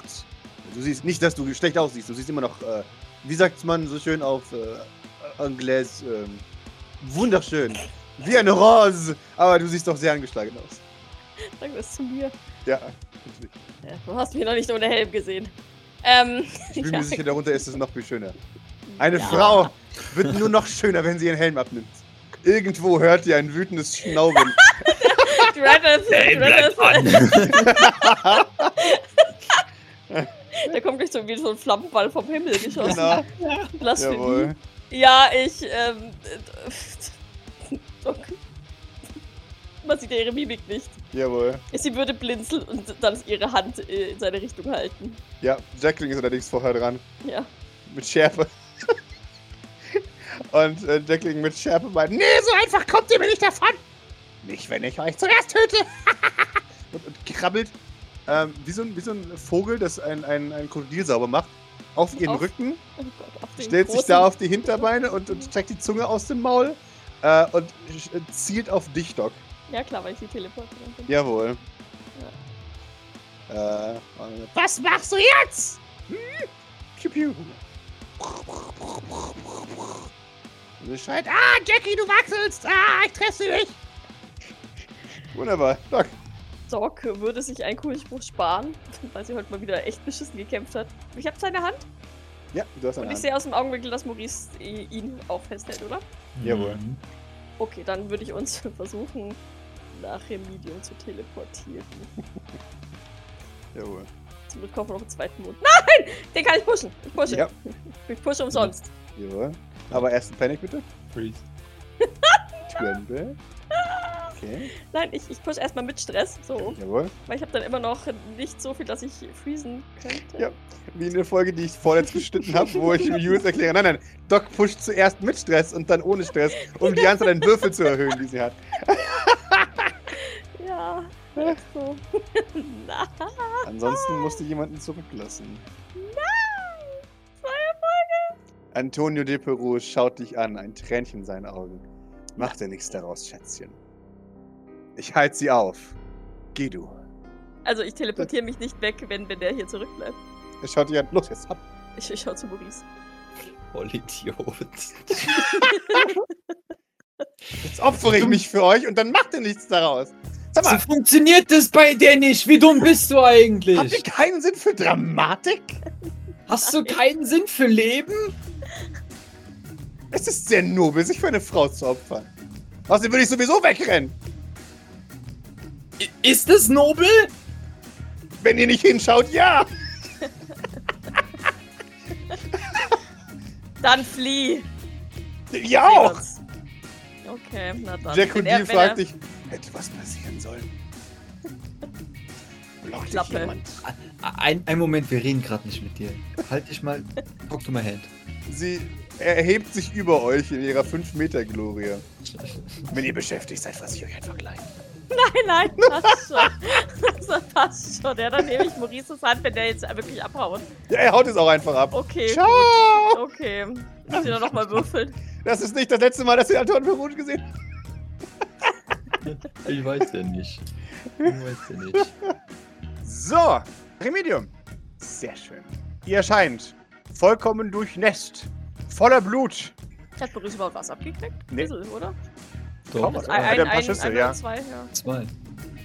Du siehst nicht, dass du schlecht aussiehst. Du siehst immer noch, äh, wie sagt man so schön auf äh, Anglais, ähm, wunderschön. Wie eine Rose. Aber du siehst doch sehr angeschlagen aus. Sag das zu mir. Ja. Ja, du hast mich noch nicht ohne Helm gesehen. Ähm. Ich bin <laughs> ja, mir sicher, darunter ist es noch viel schöner. Eine ja. Frau wird nur noch schöner, wenn sie ihren Helm abnimmt. Irgendwo hört ihr ein wütendes Schnauben. Dreadeth, Dreadeth. an! Da kommt gleich so wie so ein Flammenball vom Himmel geschossen. genau. Blasphemie. Jawohl. Ja, ich, ähm. äh, <laughs> okay. Man sieht ja ihre Mimik nicht. Jawohl. Sie würde blinzeln und dann ihre Hand äh, in seine Richtung halten. Ja, Jackling ist allerdings vorher dran. Ja. Mit Schärfe. <laughs> Und äh, Jackling mit Schärfe meint, nee, so einfach kommt ihr mir nicht davon. nicht, wenn ich euch zuerst töte. <laughs> und, und krabbelt ähm, wie, so ein, wie so ein Vogel, das ein, ein, ein Krokodil sauber macht, auf ihren Auf Rücken, Oh Gott, auf stellt sich großen- da auf die Hinterbeine und, und streckt die Zunge aus dem Maul äh, und äh, zielt auf dich, Doc. Ja, klar, weil ich die Teleporterin bin. Jawohl. Äh, und- Was machst du jetzt? piu, piu. Und sie schreit, ah, Jackie, du wachselst. Ah, ich treffe sie nicht. Wunderbar. Doc. Doc würde sich einen coolen Spruch sparen, <laughs> weil sie heute mal wieder echt beschissen gekämpft hat. Ich habe seine Hand Ja, du hast und eine ich Hand. sehe aus dem Augenwinkel, dass Maurice ihn auch festhält, oder? Jawohl. Mhm. Okay, dann würde ich uns <laughs> versuchen, nach Remedium zu teleportieren. <laughs> Jawohl. Zum Glück kaufen wir noch einen zweiten Mond. Nein! Den kann ich pushen. Ich pushe. Ja. Ich pushe umsonst. Jawohl. Aber erst ein Panic bitte. Freeze. <laughs> Tremble. Okay. Nein, ich, ich pushe erstmal mit Stress. So. Jawohl. Weil ich habe dann immer noch nicht so viel, dass ich freezen könnte. Ja. Wie in der Folge, die ich vorletzt geschnitten habe, wo ich <laughs> Jules erkläre, nein, nein, Doc pusht zuerst mit Stress und dann ohne Stress, um die Anzahl an Würfel zu erhöhen, die sie hat. Ja. So. <laughs> Nein. Ansonsten musste jemanden zurücklassen. Nein. Zwei Erfolge. Antonio de Peru schaut dich an, ein Tränchen in seinen Augen. Mach dir nichts daraus, Schätzchen. Ich halte sie auf. Geh du. Also ich teleportiere mich nicht weg, wenn, wenn der hier zurückbleibt. Er schaut dich an. Los, jetzt ab. Ich, ich schau zu Maurice. Vollidiot. Jetzt opfere ich mich für euch und dann macht ihr nichts daraus. Sag So mal, funktioniert das bei dir nicht. Wie dumm bist du habt ihr eigentlich? keinen Sinn für Dramatik? Hast du keinen Sinn für Leben? Es ist sehr nobel, sich für eine Frau zu opfern. Außerdem würde ich sowieso wegrennen. Ist es nobel? Wenn ihr nicht hinschaut, ja. Dann flieh! Ja auch. Okay, na dann. Jack Wenn und er- Deal wenn fragt er- dich, hätte was passieren sollen? Blockt dich Klappe. jemand? Ein, ein Moment, wir reden gerade nicht mit dir. Halt dich mal. Talk to my hand. Sie erhebt sich über euch in ihrer 5-Meter-Glorie. Wenn ihr beschäftigt seid, fasse ich euch einfach gleich. Nein, nein, passt schon. Das passt schon. Ja, dann nehme ich Maurices Hand, wenn der jetzt wirklich abhaut. Ja, er haut es auch einfach ab. Okay. Ciao! Okay. Muss ich dann nochmal würfeln. Das ist nicht das letzte Mal, dass ihr Anton Peruge gesehen habt. Ich weiß ja nicht. Ich weiß ja nicht. So, Remedium. Sehr schön. Ihr erscheint vollkommen durchnässt, voller Blut. Hat Maurice überhaupt was abgekriegt? Nee. Bisschen, oder? Doch, was. Ein, hat ein, ein paar Schüsse, ein ja. zwei, ja. zwei.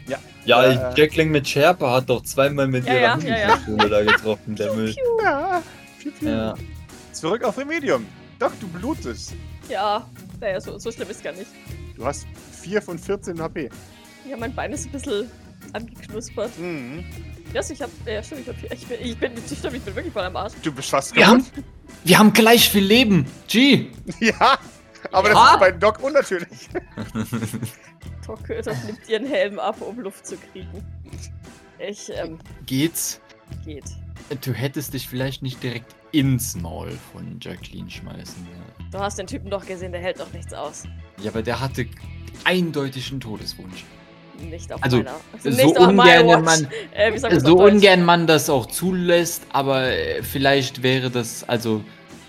Ja. Ja, Äh, Jackling mit Schärpe hat doch zweimal mit Ja, ihrer ja, ja, da getroffen, der Müll. Ja. Piu, piu. Ja. Zurück auf Remedium. Doc, du blutest. Ja, naja, so, so schlimm ist gar nicht. Du hast 4 von 14 HP. Ja, mein Bein ist ein bisschen angeknuspert. Mhm. Ja, ich hab. Ja, stimmt, ich, hab, ich bin. Ich bin, stimmt, ich bin wirklich voll am Arsch. Du bist fast Wir haben, wir haben gleich viel Leben. G. <laughs> Ja, aber Ja. das ist bei Doc unnatürlich. <laughs> Doc, Doc nimmt ihren Helm ab, um Luft zu kriegen. Ich, ähm, Geht's? geht. Du hättest dich vielleicht nicht direkt ins Maul von Jacqueline schmeißen. Ja, Du hast den Typen doch gesehen, der hält doch nichts aus. Ja, aber der hatte eindeutig einen Todeswunsch. Nicht auf Also, meiner. So auf meiner ungern man, Äh, so ungern man das auch zulässt, aber äh, vielleicht wäre das, also,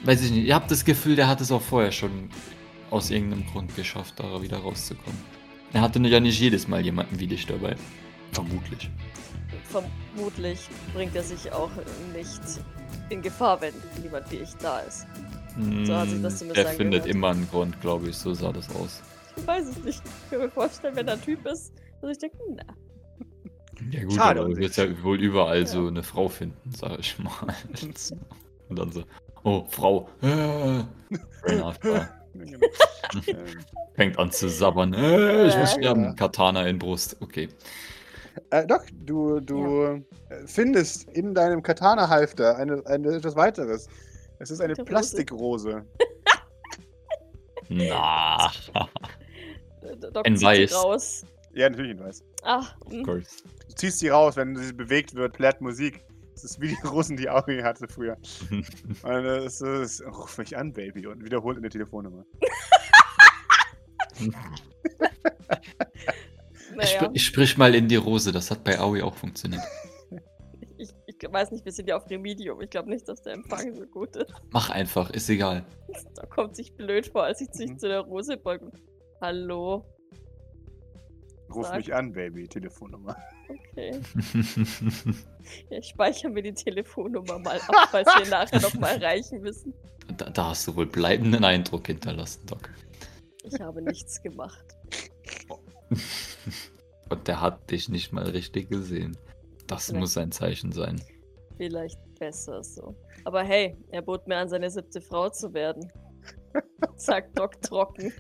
weiß ich nicht, ihr habt das Gefühl, der hat es auch vorher schon aus irgendeinem Grund geschafft, da wieder rauszukommen. Er hatte ja nicht jedes Mal jemanden wie dich dabei. Vermutlich. Vermutlich bringt er sich auch nicht in Gefahr, wenn niemand wie ich da ist. So hat sich das Hm, zumindest Der findet immer einen Grund, glaube ich, so sah das aus. Ich weiß es nicht. Ich kann mir vorstellen, wenn da ein Typ ist, dass ich denke, na, Ja gut, Schade aber du wirst ja wohl überall so eine Frau finden, sag ich mal. <laughs> Und dann so, oh, Frau. Äh, <laughs> Fängt an zu sabbern. Äh, ich muss sterben. Katana in Brust. Okay. Äh, Doc, du, du äh, findest in deinem Katana-Halfter eine, eine, etwas weiteres. Es ist eine Rose. Plastikrose. Na, Ein zieht sie Weiß. raus. Ja, natürlich ein Weiß. Ach, of hm, course. Du ziehst sie raus, wenn sie bewegt wird, plärt Musik. Das ist wie die Rosen, die Auri hatte früher. <laughs> Und es ist, ruf mich an, Baby, und wiederholt eine Telefonnummer. Ich, naja, spr- ich sprich mal in die Rose, das hat bei Aoi auch funktioniert. Ich, weiß nicht, wir sind ja auf Remedium. Ich glaube nicht, dass der Empfang so gut ist. Mach einfach, ist egal. Da kommt sich blöd vor, als ich sich Mhm. zu der Rose beuge. Hallo, Ruf Sag. mich an, Baby, Telefonnummer. okay. <laughs> Ja, ich speichere mir die Telefonnummer mal ab, falls wir nachher noch mal erreichen müssen. da, da hast du wohl bleibenden Eindruck hinterlassen, Doc. Ich habe nichts gemacht. <laughs> Und der hat dich nicht mal richtig gesehen. Das muss ein Zeichen sein. Vielleicht besser so. Aber hey, er bot mir an, seine siebte Frau zu werden. <laughs> Sagt Doc trocken.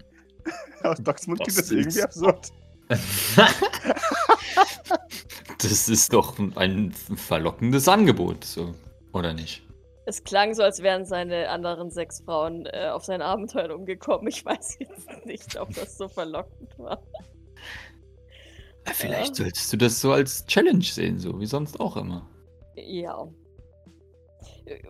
Aus Docs Mund Das klingt das ist- irgendwie absurd. <laughs> das ist doch ein verlockendes Angebot, so. Oder nicht? Es klang so, als wären seine anderen sechs Frauen äh, auf seinen Abenteuern umgekommen. Ich weiß jetzt nicht, ob das so verlockend war. Vielleicht Ja. solltest du das so als Challenge sehen, so wie sonst auch immer. Ja.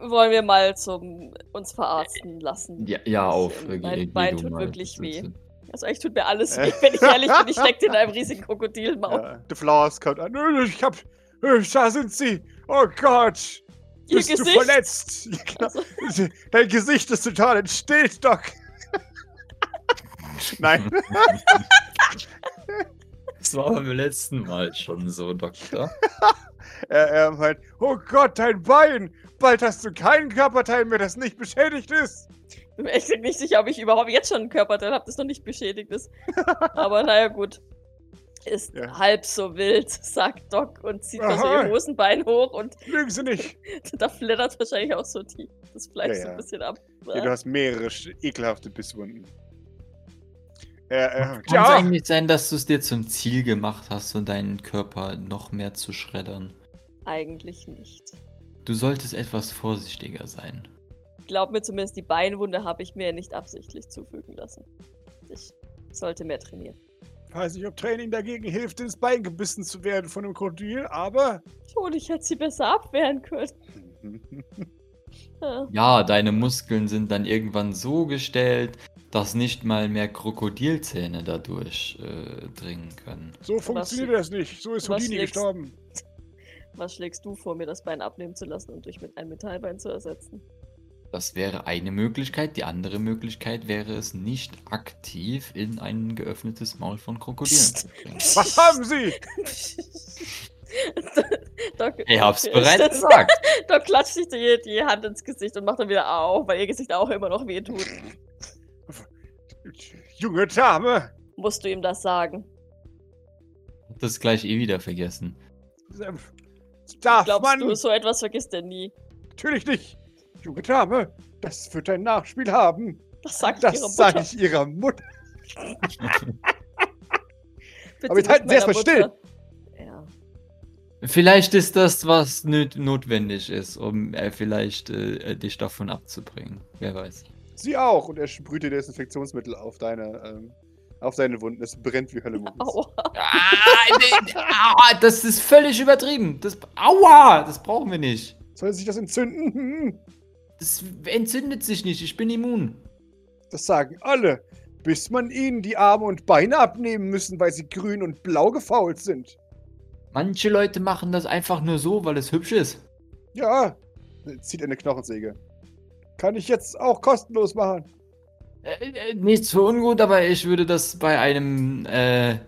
Wollen wir mal zum uns verarzten lassen? Ja, ja auf. Ähm, äh, mein Bein du tut wirklich weh. ist- Also eigentlich tut mir alles weh, wenn ich ehrlich bin. Ich <laughs> stecke in einem riesigen Krokodilmaul. Ja, The Flowers kommt an. Äh, Ich hab. äh, Da sind sie. Oh Gott. Ihr Bist du Gesicht. verletzt? <laughs> Ja, genau. Also, <laughs> Dein Gesicht ist total entstellt, Doc. Nein. Das war beim letzten Mal schon so, Doktor. <laughs> Er, er meint, oh Gott, dein Bein. Bald hast du kein Körperteil mehr, das nicht beschädigt ist. ich bin mir echt nicht sicher, ob ich überhaupt jetzt schon ein Körperteil habe, das noch nicht beschädigt ist. <laughs> Aber naja, gut. Ist Ja. halb so wild, <laughs> sagt Doc und zieht mal so Aha. ihr Hosenbein hoch und Lügen Sie nicht. da flattert wahrscheinlich auch so die, das Fleisch Ja, so ja. ein bisschen ab. Ja, du hast mehrere ekelhafte Bisswunden. Er, er, Kann es ja, eigentlich sein, dass du es dir zum Ziel gemacht hast, so deinen Körper noch mehr zu schreddern? Eigentlich nicht. Du solltest etwas vorsichtiger sein. Glaub mir zumindest, die Beinwunde habe ich mir nicht absichtlich zufügen lassen. Ich sollte mehr trainieren. weiß nicht, ob Training dagegen hilft, ins Bein gebissen zu werden von einem Krokodil, aber. Schon, ich hätte sie besser abwehren können. Ja. <laughs> Ja, deine Muskeln sind dann irgendwann so gestellt, dass nicht mal mehr Krokodilzähne dadurch äh, dringen können. So funktioniert das nicht. So ist was Houdini schlägst- gestorben. <laughs> Was schlägst du vor, mir das Bein abnehmen zu lassen und durch mit einem Metallbein zu ersetzen? Das wäre eine Möglichkeit. Die andere Möglichkeit wäre es, nicht aktiv in ein geöffnetes Maul von Krokodilen zu <laughs> bringen. Was haben Sie? <laughs> Doc, Ich hab's Doc- bereits gesagt. Doc klatscht sich die, die Hand ins Gesicht und macht dann wieder auf, weil ihr Gesicht auch immer noch weh tut. Junge Dame. Musst du ihm das sagen? Hab Das gleich eh wieder vergessen. Darf Glaubst man du, so etwas vergisst er nie? natürlich nicht. Junge Dame, Das wird ein Nachspiel haben. Das sagt ihre Das Mutter. sage ich ihrer Mutter. <laughs> Aber jetzt halten Sie erst mal meiner still. Vielleicht ist das, was nöt notwendig ist, um äh, vielleicht äh, dich davon abzubringen. Wer weiß. Sie auch. Und er sprüht dir Desinfektionsmittel auf deine, ähm, auf deine Wunden. Es brennt wie Hölle. Aua. Ah, nee, aua, das ist völlig übertrieben. Das, aua, das brauchen wir nicht. Soll sich das entzünden? Hm. Das entzündet sich nicht. Ich bin immun. Das sagen alle. Bis man ihnen die Arme und Beine abnehmen müssen, weil sie grün und blau gefault sind. Manche Leute machen das einfach nur so, weil es hübsch ist. Ja. Zieht eine Knochensäge. Kann ich jetzt auch kostenlos machen. Äh, äh, nichts für ungut, aber ich würde das bei einem äh,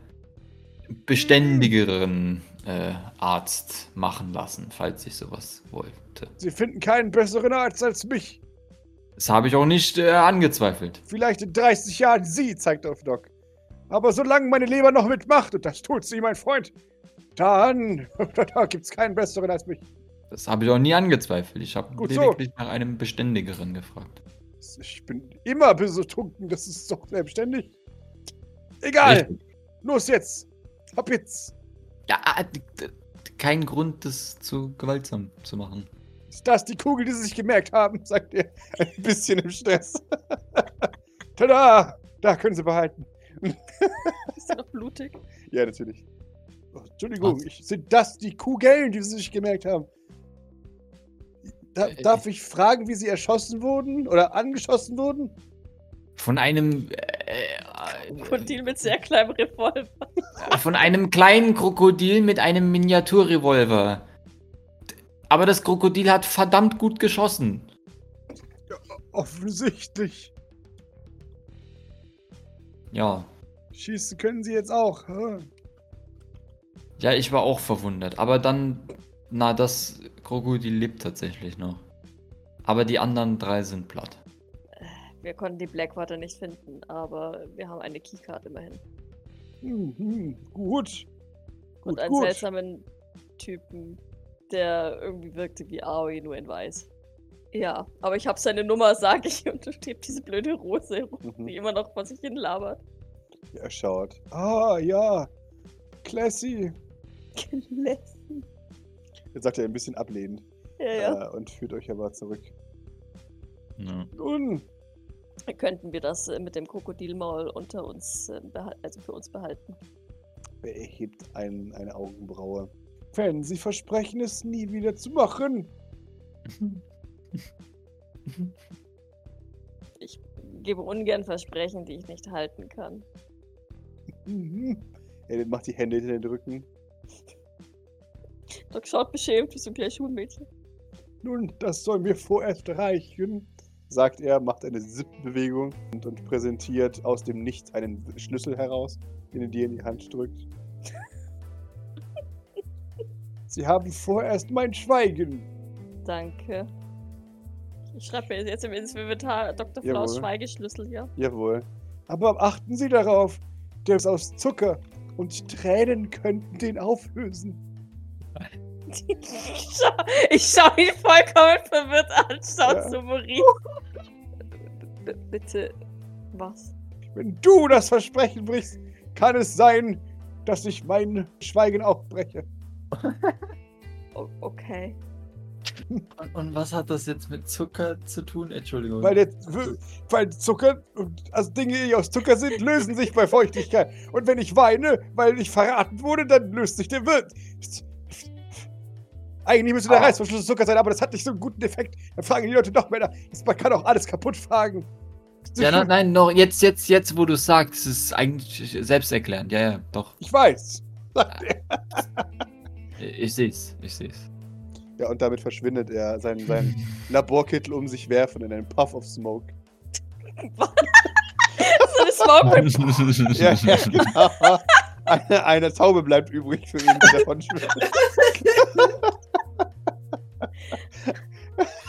beständigeren äh, Arzt machen lassen, falls ich sowas wollte. Sie finden keinen besseren Arzt als mich. Das habe ich auch nicht äh, angezweifelt. Vielleicht in 30 Jahren Sie, zeigt auf Doc. Aber solange meine Leber noch mitmacht, und das tut sie, mein Freund, dann <laughs> da gibt's keinen besseren als mich. Das habe ich auch nie angezweifelt. Ich habe Gut so. lediglich nach einem beständigeren gefragt. Ich bin immer betrunken, das ist doch selbstständig. Egal, Richtig. los jetzt. Ab jetzt. Ja, äh, kein Grund, das zu gewaltsam zu machen. Ist das die Kugel, die Sie sich gemerkt haben? <laughs> sagt er, ein bisschen im Stress. <laughs> Tada! Da können Sie behalten. <laughs> Ist noch blutig? Ja, natürlich. Oh, Entschuldigung, ich, sind das die Kugeln, die Sie sich gemerkt haben? Da, Äh, darf ich fragen, wie Sie erschossen wurden oder angeschossen wurden? Von einem äh, Krokodil mit sehr kleinem Revolver. äh, von einem kleinen Krokodil mit einem Miniaturrevolver. Aber das Krokodil hat verdammt gut geschossen. Offensichtlich. Ja. Schießen können Sie jetzt auch. hm? Ja, ich war auch verwundert. Aber dann, na, das Krokodil lebt tatsächlich noch. Aber die anderen drei sind platt. Wir konnten die Blackwater nicht finden, aber wir haben eine Keycard immerhin. Hm, hm, gut. Und Gut, einen gut. seltsamen Typen, der irgendwie wirkte wie Aoi, nur in weiß. Ja, aber ich habe seine Nummer, sag ich, und da steht diese blöde Rose, Mhm. die immer noch vor sich hin labert. Er schaut. Ah, ja. Classy. <laughs> Gelassen. Jetzt sagt er ein bisschen ablehnend Ja, ja. äh, und führt euch aber zurück. Ja. Nun, Könnten wir das äh, mit dem Krokodilmaul unter uns, äh, also für uns behalten? er erhebt ein, eine Augenbraue. Wenn Sie versprechen, es nie wieder zu machen. <laughs> Ich gebe ungern Versprechen, die ich nicht halten kann. <laughs> Er macht die Hände hinter den Rücken. Doc schaut beschämt wie so ein kleines Schulmädchen. Nun, das soll mir vorerst reichen, sagt er, macht eine Zip-Bewegung und, und präsentiert aus dem Nichts einen Schlüssel heraus, den er dir in die Hand drückt. <laughs> Sie haben vorerst mein Schweigen. Danke. Ich schreibe mir jetzt im Inventar Dr. Flaus. Schweigeschlüssel hier. Jawohl. Aber achten Sie darauf, der ist aus Zucker und Tränen könnten den auflösen. <laughs> ich schau, ich schau ihn vollkommen verwirrt an, schau Ja. zu Maurice. B bitte, was? Wenn du das Versprechen brichst, kann es sein, dass ich mein Schweigen auch breche. <laughs> Okay. Und, und was hat das jetzt mit Zucker zu tun? Entschuldigung. Weil, der, weil Zucker, also Dinge, die aus Zucker sind, lösen sich bei Feuchtigkeit. Und wenn ich weine, weil ich verraten wurde, dann löst sich der Wirt. Eigentlich müsste der. Reißverschluss Zucker sein, aber das hat nicht so einen guten Effekt. Dann fragen die Leute noch mehr. Man kann auch alles kaputt fragen. Ja, na, nein, noch jetzt, jetzt, jetzt, wo du sagst, ist es eigentlich selbsterklärend. Ja, ja, doch. Ich weiß. <laughs> sagt er. Ich seh's, ich seh's. Ja, und damit verschwindet er, seinen, seinen <laughs> Laborkittel um sich werfen in einen Puff of Smoke. <laughs> So eine Smoke Ja, ja genau. Eine, eine Taube bleibt übrig für ihn, der davon schwimmt.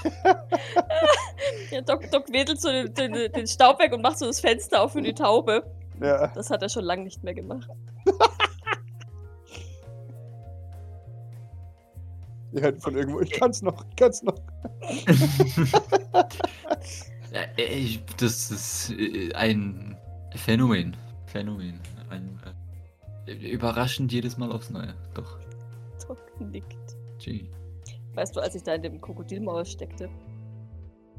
<laughs> ja, Doc, Doc wedelt so den, den, den Staub weg und macht so das Fenster auf für die Taube. Ja. Das hat er schon lange nicht mehr gemacht. <laughs> Ihr hört von irgendwo, ich kann's noch, ich kann's noch. <laughs> Ja, ich, das ist äh, ein Phänomen. Phänomen. Ein, äh, überraschend jedes Mal aufs Neue. Doch. Doc nickt. Gee. Weißt du, als ich da in dem Krokodilmaul steckte,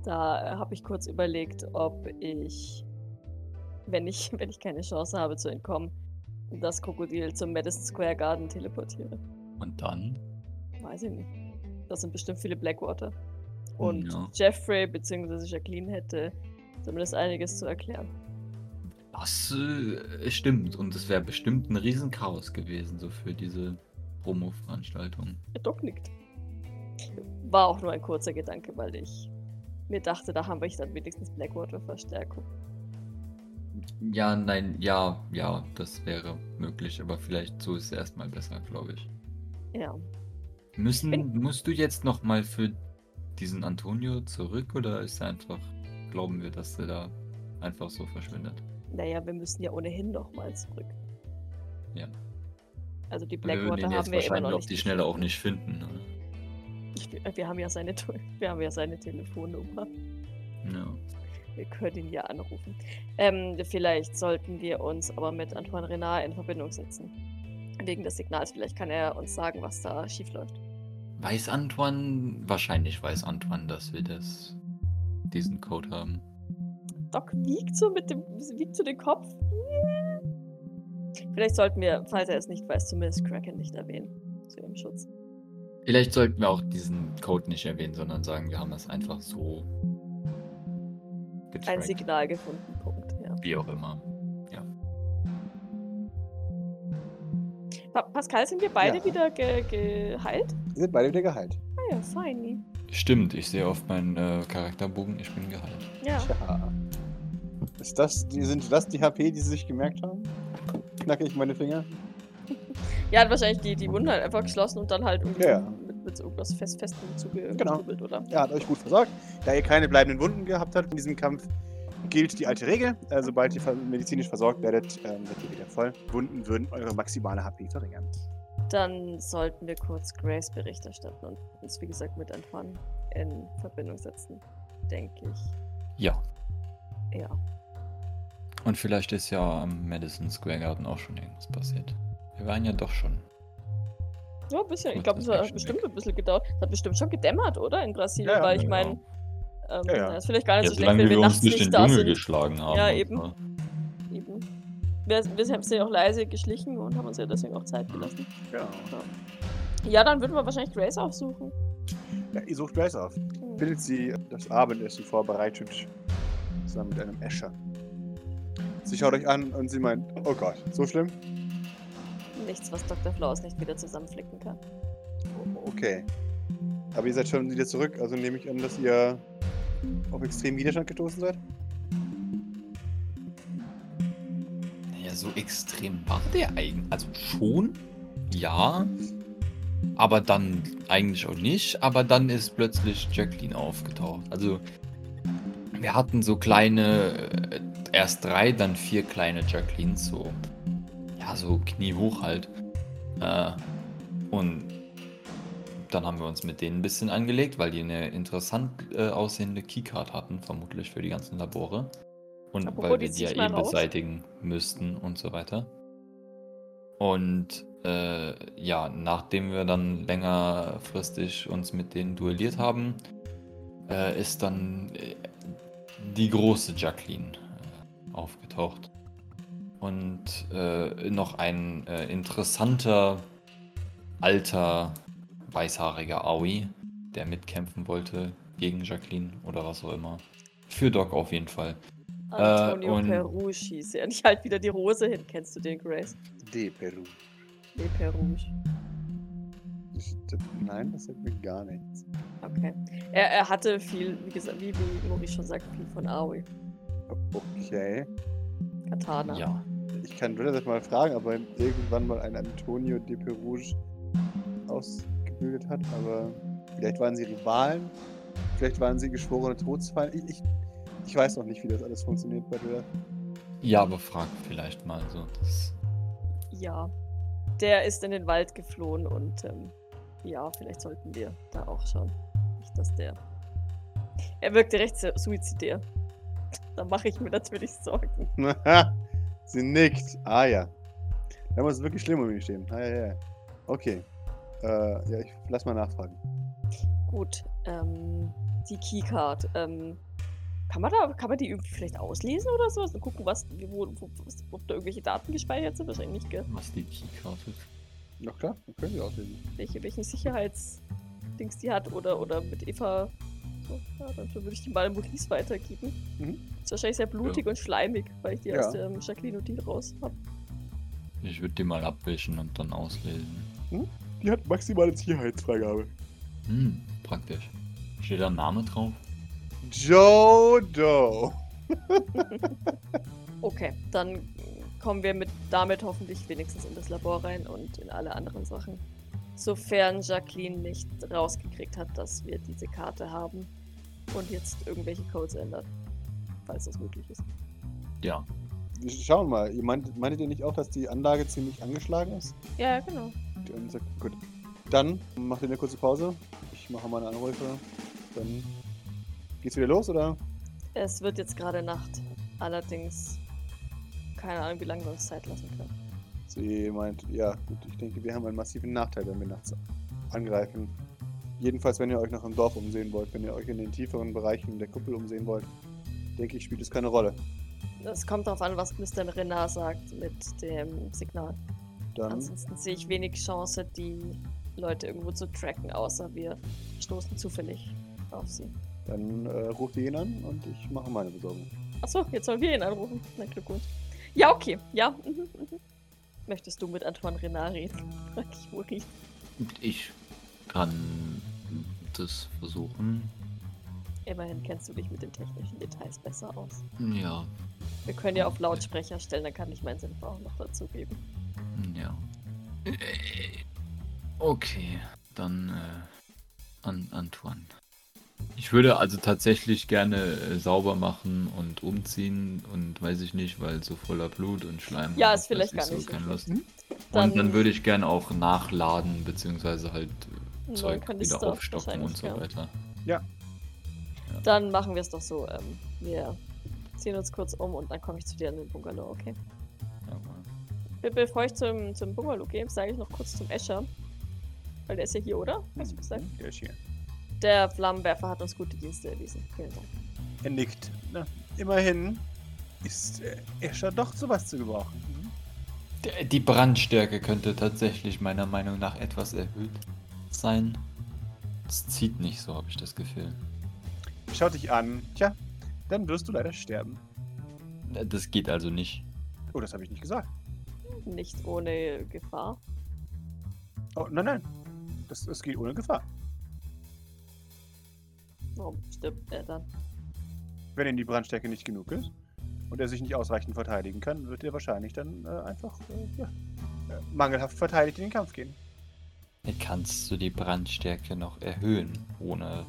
da äh, habe ich kurz überlegt, ob ich, wenn ich, <laughs> wenn ich keine Chance habe zu entkommen, das Krokodil zum Madison Square Garden teleportiere. Und dann? Weiß ich nicht. Das sind bestimmt viele Blackwater. Und Ja. Jeffrey bzw. Jacqueline hätte zumindest einiges zu erklären. Das äh, stimmt. Und es wäre bestimmt ein Riesenchaos gewesen, so für diese Promo-Veranstaltung. Der Doc nickt. War auch nur ein kurzer Gedanke, weil ich mir dachte, da haben wir dann wenigstens Blackwater-Verstärkung. Ja, nein, ja, ja, das wäre möglich, aber vielleicht so ist es erstmal besser, glaube ich. Ja. Müssen, Bin- musst du jetzt nochmal für diesen Antonio zurück oder ist er einfach, glauben wir, dass er da einfach so verschwindet? Naja, wir müssen ja ohnehin noch mal zurück. Ja. Also die Wir würden Blackwater ihn jetzt haben wir immer wahrscheinlich noch auf nicht. die Schnelle auch nicht finden. Ne? Ich, wir haben ja seine, <laughs> wir haben ja seine Telefonnummer. Ja. Wir können ihn ja anrufen. Ähm, vielleicht sollten wir uns aber mit Antoine Renard in Verbindung setzen. Wegen des Signals. Vielleicht kann er uns sagen, was da schief läuft. Weiß Antoine, wahrscheinlich weiß Antoine, dass wir das, diesen Code haben. Doc wiegt so mit dem, wiegt so den Kopf. Vielleicht sollten wir, falls er es nicht weiß, zumindest Kraken nicht erwähnen. Zu ihrem Schutz. Vielleicht sollten wir auch diesen Code nicht erwähnen, sondern sagen, wir haben es einfach so Ein getrackt. Signal gefunden. Punkt. Ja. Wie auch immer. Pa Pascal, sind wir beide Ja. wieder ge geheilt? Ihr seid beide wieder geheilt. Ah ja, fein. Stimmt, ich sehe auf meinen äh, Charakterbogen, ich bin geheilt. Ja. Tja. Ist das, die, sind das die HP, die sie sich gemerkt haben? Knacke ich meine Finger? <laughs> Ja, hat wahrscheinlich die, die Wunden halt einfach geschlossen und dann halt irgendwie Ja. mit, mit so irgendwas fest, festem zuge Genau. oder? Er hat euch gut versorgt. Da ihr keine bleibenden Wunden gehabt habt in diesem Kampf, gilt die alte Regel. Äh, sobald ihr medizinisch versorgt werdet, ähm, werdet ihr wieder voll. Wunden würden eure maximale HP verringern. Dann sollten wir kurz Grace Bericht erstatten und uns, wie gesagt, mit Antoine in Verbindung setzen. Denke ich. Ja. Ja. Und vielleicht ist ja am Madison Square Garden auch schon irgendwas passiert. Wir waren ja doch schon. Ja, ein bisschen. Ich glaube, das es hat bestimmt ein bisschen gedauert. Es hat bestimmt schon gedämmert, oder? In Brasilien, Ja, ja, weil ich ja, meine, ähm, Ja, ja. da ist vielleicht gar nicht so Jetzt, schlecht, solange wenn wir nachts den nicht da Dschungel sind. geschlagen haben. Ja, eben. so. Eben. Wir, wir haben sie auch leise geschlichen und haben uns ja deswegen auch Zeit gelassen. Genau. Ja, dann würden wir wahrscheinlich Grace aufsuchen. Ja, ihr sucht Grace auf. Hm. Findet sie das Abendessen vorbereitet. Zusammen mit einem Escher. Sie schaut euch an und sie meint, oh Gott, so schlimm? Nichts, was Dr. Flaus nicht wieder zusammenflicken kann. Okay. Aber ihr seid schon wieder zurück, also nehme ich an, dass ihr auf extremen Widerstand gestoßen seid? Naja, so extrem war der eigentlich. Also schon, ja. Aber dann eigentlich auch nicht. Aber dann ist plötzlich Jacqueline aufgetaucht. Also wir hatten so kleine, äh, erst drei, dann vier kleine Jacquelines, so, ja, so kniehoch halt. Äh, und dann haben wir uns mit denen ein bisschen angelegt, weil die eine interessant äh, aussehende Keycard hatten, vermutlich für die ganzen Labore. Und Apropos, weil wir die ja eh raus. beseitigen müssten und so weiter. Und äh, ja, nachdem wir dann längerfristig uns mit denen duelliert haben, äh, ist dann äh, die große Jacqueline äh, aufgetaucht. Und äh, noch ein äh, interessanter, alter, weißhaariger Aoi, der mitkämpfen wollte gegen Jacqueline oder was auch immer. Für Doc auf jeden Fall. Antonio und- Perouge hieß er. Und ich halt wieder die Rose hin. Kennst du den, Grace? De Peru. Das- das- Nein, das sagt mir gar nichts. Okay. Er, er hatte viel, wie gesagt, wie, Maurice schon sagt, viel von Aoi. Okay. Katana. Ja. Ich kann das mal fragen, ob er irgendwann mal ein Antonio de Perouge ausgebildet hat, aber vielleicht waren sie Rivalen, vielleicht waren sie geschworene Todesfeinde. Ich, ich, ich weiß noch nicht, wie das alles funktioniert bei Ritter. Ja, aber frag vielleicht mal so. Das, Ja. Der ist in den Wald geflohen und ähm, ja, vielleicht sollten wir da auch schauen. Nicht, dass der. Er wirkte recht su- suizidär. Da mache ich mir natürlich Sorgen. <laughs> Sie nickt. Ah ja. Da muss es wirklich schlimm um ihn stehen. Ah, ja, ja. Okay. Äh, ja, ich lass mal nachfragen. Gut, ähm, die Keycard. Ähm, kann man da, kann man die irgendwie vielleicht auslesen oder so? Also gucken, was, wo, wo, was, ob da irgendwelche Daten gespeichert sind? Wahrscheinlich nicht, gell? Was die Keycard ist. Na klar, dann können Sie auslesen. Welche, welchen Sicherheitsdings die hat oder, oder mit Eva. So, ja, dann würde ich die mal Maurice weitergeben. Mhm. Ist wahrscheinlich sehr blutig und schleimig, weil ich die Ja. aus dem Jacqueline Odile raus habe. Ich würde die mal abwischen und dann auslesen. Die hat maximale Sicherheitsfreigabe. Hm, praktisch. Steht da ein Name drauf? Jodo. <laughs> Okay, dann kommen wir mit damit hoffentlich wenigstens in das Labor rein und in alle anderen Sachen. Sofern Jacqueline nicht rausgekriegt hat, dass wir diese Karte haben und jetzt irgendwelche Codes ändert. Falls das möglich ist. Ja. Wir schauen mal. Ihr meint, meintet ihr nicht auch, dass die Anlage ziemlich angeschlagen ist? Ja, genau. Gut. Dann macht ihr eine kurze Pause. Ich mache meine Anrufe. Dann geht's wieder los, oder? Es wird jetzt gerade Nacht. Allerdings keine Ahnung, wie lange wir uns Zeit lassen können. Sie meint, ja, gut, ich denke, wir haben einen massiven Nachteil, wenn wir nachts angreifen. Jedenfalls, wenn ihr euch noch im Dorf umsehen wollt, wenn ihr euch in den tieferen Bereichen der Kuppel umsehen wollt, denke ich, spielt es keine Rolle. Es kommt darauf an, was Mr. Renard sagt mit dem Signal. Dann, Ansonsten sehe ich wenig Chance, die Leute irgendwo zu tracken, außer wir stoßen zufällig auf sie. dann äh, ruft ihr ihn an und ich mache meine Besorgung. Achso, jetzt sollen wir ihn anrufen. Na Glückwunsch. Ja, okay. Ja. mhm, mhm. Möchtest du mit Antoine Renard reden? <laughs> Frag ich Maurice. Ich kann das versuchen. Immerhin kennst du dich mit den technischen Details besser aus. Ja, Wir können ja auf Lautsprecher stellen, dann kann ich meinen Senf auch noch dazugeben. ja. Äh, Okay, dann äh, an Antoine. Ich würde also tatsächlich gerne äh, sauber machen und umziehen und weiß ich nicht, weil so voller Blut und Schleim. Ja, ist vielleicht gar ich nicht so keine so Lust. schlecht. Dann- und dann würde ich gerne auch nachladen, beziehungsweise halt äh, Zeug wieder aufstocken und so ja. weiter. Dann machen wir es doch so. Ähm, wir ziehen uns kurz um und dann komme ich zu dir in den Bungalow, okay? Jawohl. Be bevor ich zum, zum Bungalow gehe, sage ich noch kurz zum Escher. Weil der ist ja hier, oder? Hast du gesagt? Der ist hier. Der Flammenwerfer hat uns gute Dienste erwiesen. Vielen Dank. Er nickt. Na, immerhin ist äh, Escher doch sowas zu gebrauchen. Mhm. Die Brandstärke könnte tatsächlich meiner Meinung nach etwas erhöht sein. Es zieht nicht so, habe ich das Gefühl. Schaut dich an. Tja, dann wirst du leider sterben. Äh, Das geht also nicht. Oh, das habe ich nicht gesagt. Nicht ohne Gefahr. Oh, nein, nein. Das, das geht ohne Gefahr. Warum stirbt er dann? Wenn ihm die Brandstärke nicht genug ist und er sich nicht ausreichend verteidigen kann, wird er wahrscheinlich dann äh, einfach äh, ja, äh, mangelhaft verteidigt in den Kampf gehen. Kannst du die Brandstärke noch erhöhen, ohne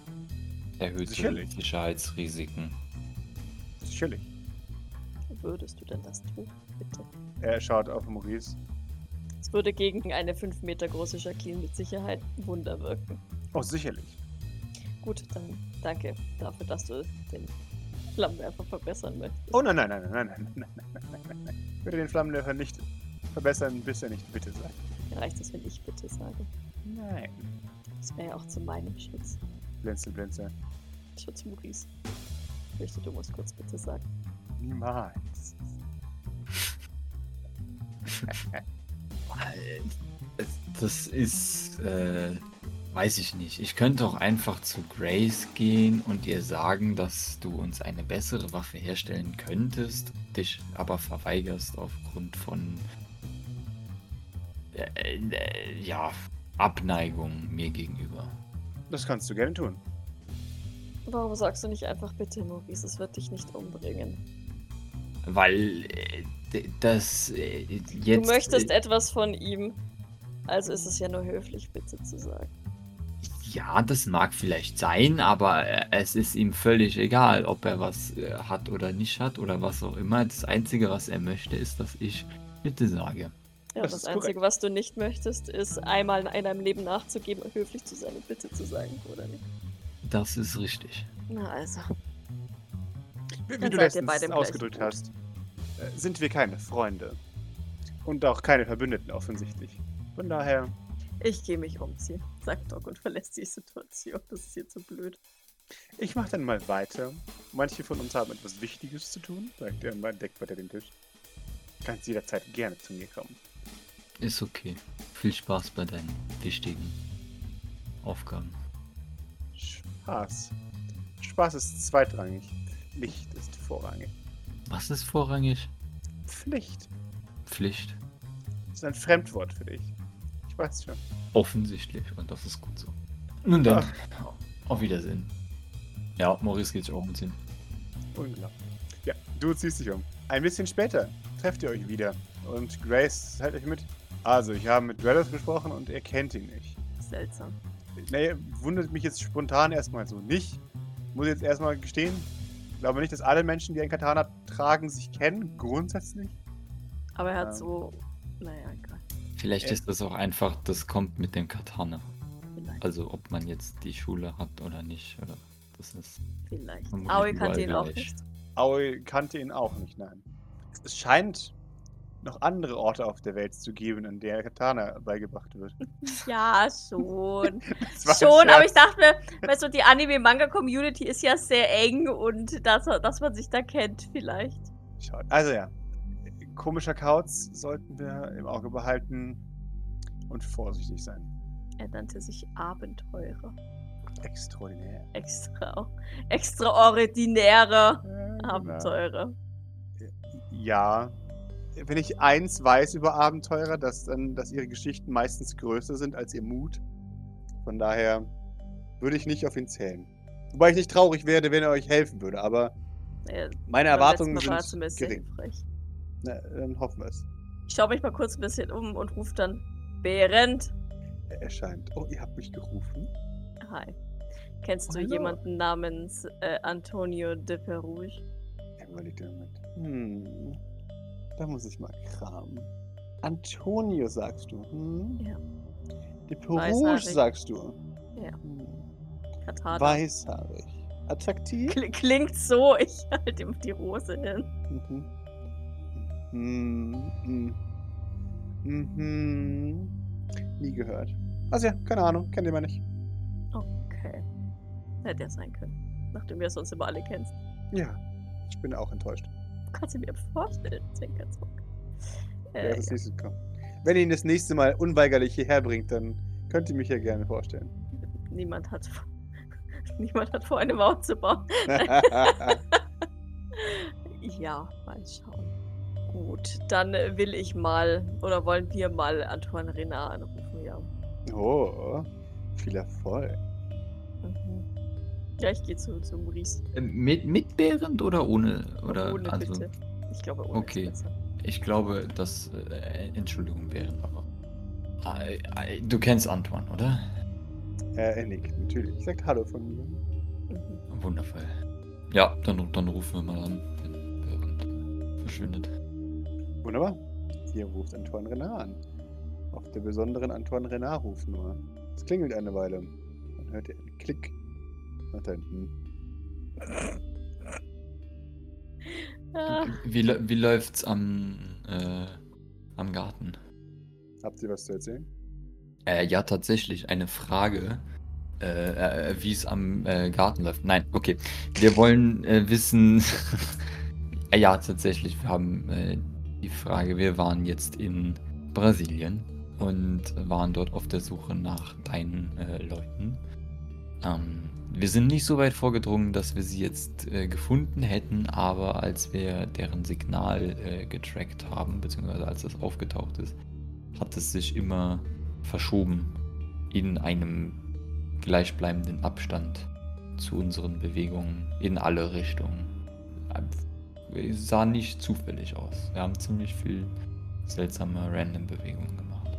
erhöhte Sicherlich. Sicherheitsrisiken? Sicherlich. Würdest du denn das tun? Bitte. Er schaut auf Maurice. Es würde gegen eine 5 Meter große Jacqueline mit Sicherheit ein Wunder wirken. Oh, sicherlich. Gut, dann danke dafür, dass du den Flammenwerfer verbessern möchtest. Oh nein, nein, nein, nein, nein, nein, nein, nein, nein, nein, nein. Ich würde den Flammenwerfer nicht verbessern, bis er nicht bitte sagt. Reicht es, wenn ich bitte sage? Nein. Das wäre ja auch zu meinem Schutz. Blinzel, blinzel. Schutz Maurice. Ich fürchte, du musst kurz bitte sagen. Niemals. Das ist, äh, weiß ich nicht. Ich könnte auch einfach zu Grace gehen und ihr sagen, dass du uns eine bessere Waffe herstellen könntest, dich aber verweigerst aufgrund von, äh, äh, ja, Abneigung mir gegenüber. Das kannst du gerne tun. Warum sagst du nicht einfach bitte, Maurice? Es wird dich nicht umbringen. Weil äh, das äh, jetzt. du möchtest äh, etwas von ihm. Also ist es ja nur höflich, bitte zu sagen. Ja, das mag vielleicht sein, aber äh, es ist ihm völlig egal, ob er was äh, hat oder nicht hat oder was auch immer. Das Einzige, was er möchte, ist, dass ich bitte sage. Ja, Das das, Einzige, korrekt. was du nicht möchtest, ist einmal in einem Leben nachzugeben und höflich zu sein und Bitte zu sagen, oder nicht? Das ist richtig. Na also. Wie, wie du letztens ausgedrückt hast, äh, sind wir keine Freunde. Und auch keine Verbündeten offensichtlich. Von daher, Ich gehe mich umziehen, sagt Doc und verlässt die Situation. Das ist jetzt so blöd. ich mach dann mal weiter. Manche von uns haben etwas Wichtiges zu tun, sagt er und man deckt weiter den Tisch. Kannst jederzeit gerne zu mir kommen. Ist okay. Viel Spaß bei deinen wichtigen Aufgaben. Spaß. Spaß ist zweitrangig. Pflicht ist vorrangig. Was ist vorrangig? Pflicht Pflicht. ist ein Fremdwort für dich. Ich weiß schon. Offensichtlich. Und das ist gut so. Nun dann. Auf Wiedersehen. Ja, Maurice geht sich auch umziehen. Unglaublich. Ja, du ziehst dich um. Ein bisschen später trefft ihr euch wieder. Und Grace hält euch mit. Also, ich habe mit Dwellers gesprochen und er kennt ihn nicht. Seltsam. Nee, wundert mich jetzt spontan erstmal so nicht. Muss jetzt erstmal gestehen. Ich glaube nicht, dass alle Menschen, die ein Katana tragen, sich kennen. Grundsätzlich. Aber er hat Ja. so. Naja, egal. Vielleicht Ja. ist das auch einfach, das kommt mit dem Katana. Vielleicht. Also ob man jetzt die Schule hat oder nicht. Oder das ist. Vielleicht. Aoi kannte ihn auch nicht. Aoi kannte ihn auch nicht, nein. Es scheint noch andere Orte auf der Welt zu geben, an der Katana beigebracht wird. <laughs> Ja, schon. <laughs> Schon, aber ich dachte mir, weißt du, die Anime-Manga-Community ist ja sehr eng und dass, dass man sich da kennt, vielleicht. Also ja, komischer Kauz sollten wir im Auge behalten und vorsichtig sein. Er nannte sich Abenteurer. Extraordinär. Extra, extraordinäre Äh, genau. Abenteurer. Ja. Wenn ich eins weiß über Abenteurer, dass dann, dass ihre Geschichten meistens größer sind als ihr Mut. Von daher würde ich nicht auf ihn zählen. Wobei ich nicht traurig werde, wenn er euch helfen würde, aber Er, meine Erwartungen er sind gering. hilfreich. Na, dann hoffen wir es. Ich schaue mich mal kurz ein bisschen um und rufe dann Behrend. Er erscheint. Oh, ihr habt mich gerufen? Hi. Kennst Oh, du hallo. jemanden namens äh, Antonio de Perouge? Er überlegt einen Moment. Hm. Da muss ich mal kramen. Antonio sagst du. Hm? Ja. De Perouge Weißhaarig. sagst du. Ja. Hm. Katana. Weißhaarig. Attraktiv? Kl klingt so, ich <laughs> halte ihm die Rose hin. Mhm. Mhm. Mhm. Nie gehört. Also ja, keine Ahnung, kennt ihr mal nicht. Okay. Hätte ja sein können. Nachdem wir es uns immer alle kennst. Ja, ich bin auch enttäuscht. Kannst du mir vorstellen, Zwinker, Zwinker. Wer Äh, das ja. nächste kommt. Wenn ihr ihn das nächste Mal unweigerlich hierher bringt, dann könnt ihr mich ja gerne vorstellen. Niemand hat vor, <laughs> niemand hat vor, eine Mauer zu bauen. <laughs> <laughs> Ja, mal schauen. Gut, dann äh, will ich mal, oder wollen wir mal Antoine Renard anrufen, ja. oh, viel Erfolg. Mhm. Ja, ich gehe zu, zu Maurice. Äh, Mit, mit Behrend oder ohne? Oder ohne also, bitte. Ich glaube, ohne Okay. Ich glaube, dass. Äh, Entschuldigung, Behrend, aber. Äh, äh, du kennst Antoine, oder? Äh, er nickt, natürlich. Sagt Hallo von mir. Mhm. Wundervoll. Ja, dann, dann rufen wir mal an, wenn Behrend äh, verschwindet. Wunderbar. Hier ruft Antoine Renard an. Auf der besonderen Antoine Renard-Rufnummer. Es klingelt eine Weile. Dann hört ihr einen Klick. Und da hinten. Ah, Wie, lä- wie läuft's am, äh, am Garten? Habt ihr was zu erzählen? Äh, ja, tatsächlich eine Frage, äh, äh, wie es am äh, Garten läuft. Nein, okay. Wir wollen äh, wissen. <laughs> äh, ja, tatsächlich, wir haben äh, die Frage, wir waren jetzt in Brasilien und waren dort auf der Suche nach deinen äh, Leuten. Ähm, wir sind nicht so weit vorgedrungen, dass wir sie jetzt äh, gefunden hätten, aber als wir deren Signal äh, getrackt haben, beziehungsweise als das aufgetaucht ist, hat es sich immer verschoben in einem gleichbleibenden Abstand zu unseren Bewegungen in alle Richtungen. Es sah nicht zufällig aus. Wir haben ziemlich viel seltsame random Bewegungen gemacht.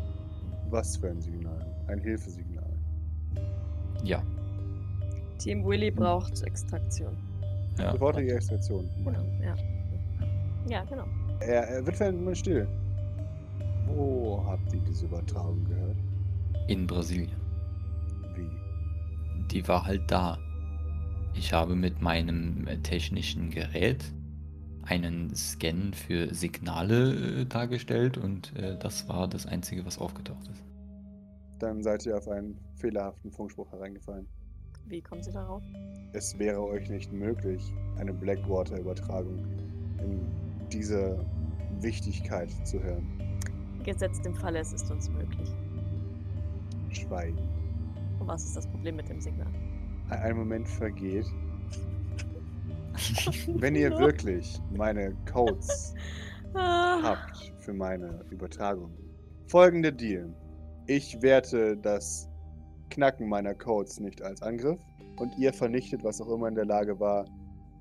Was für ein Signal? Ein Hilfesignal. Ja. Team Willy braucht Extraktion. ja. Sofortige Extraktion. Genau, ja. Ja, genau. Er, er wird mal still. Wo habt ihr diese Übertragung gehört? In Brasilien. Wie? Die war halt da. Ich habe mit meinem technischen Gerät einen Scan für Signale äh, dargestellt und äh, das war das Einzige, was aufgetaucht ist. Dann seid ihr auf einen fehlerhaften Funkspruch hereingefallen. Wie kommen Sie darauf? Es wäre euch nicht möglich, eine Blackwater-Übertragung in dieser Wichtigkeit zu hören. Gesetzt im Falle, es ist uns möglich. Schweigen. Und was ist das Problem mit dem Signal? Ein ein Moment vergeht. <laughs> Wenn ihr wirklich meine Codes Ah, habt für meine Übertragung. Folgende Deal. Ich werte das Knacken meiner Codes nicht als Angriff und ihr vernichtet, was auch immer in der Lage war,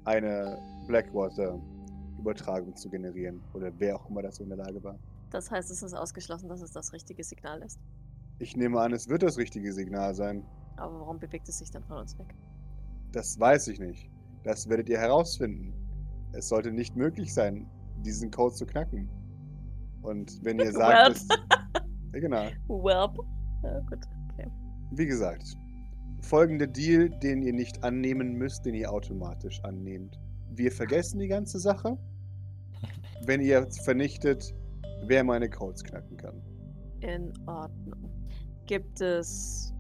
eine Blackwater-Übertragung zu generieren. Oder wer auch immer dazu in der Lage war. das heißt, es ist ausgeschlossen, dass es das richtige Signal ist. Ich nehme an, es wird das richtige Signal sein. Aber warum bewegt es sich dann von uns weg? Das weiß ich nicht. Das werdet ihr herausfinden. Es sollte nicht möglich sein, diesen Code zu knacken. Und wenn ihr sagt, dass, ja, genau. Welp. Ja, gut. Wie gesagt, folgender Deal, den ihr nicht annehmen müsst, den ihr automatisch annehmt. Wir vergessen die ganze Sache, wenn ihr vernichtet, wer meine Codes knacken kann. In Ordnung. Gibt es,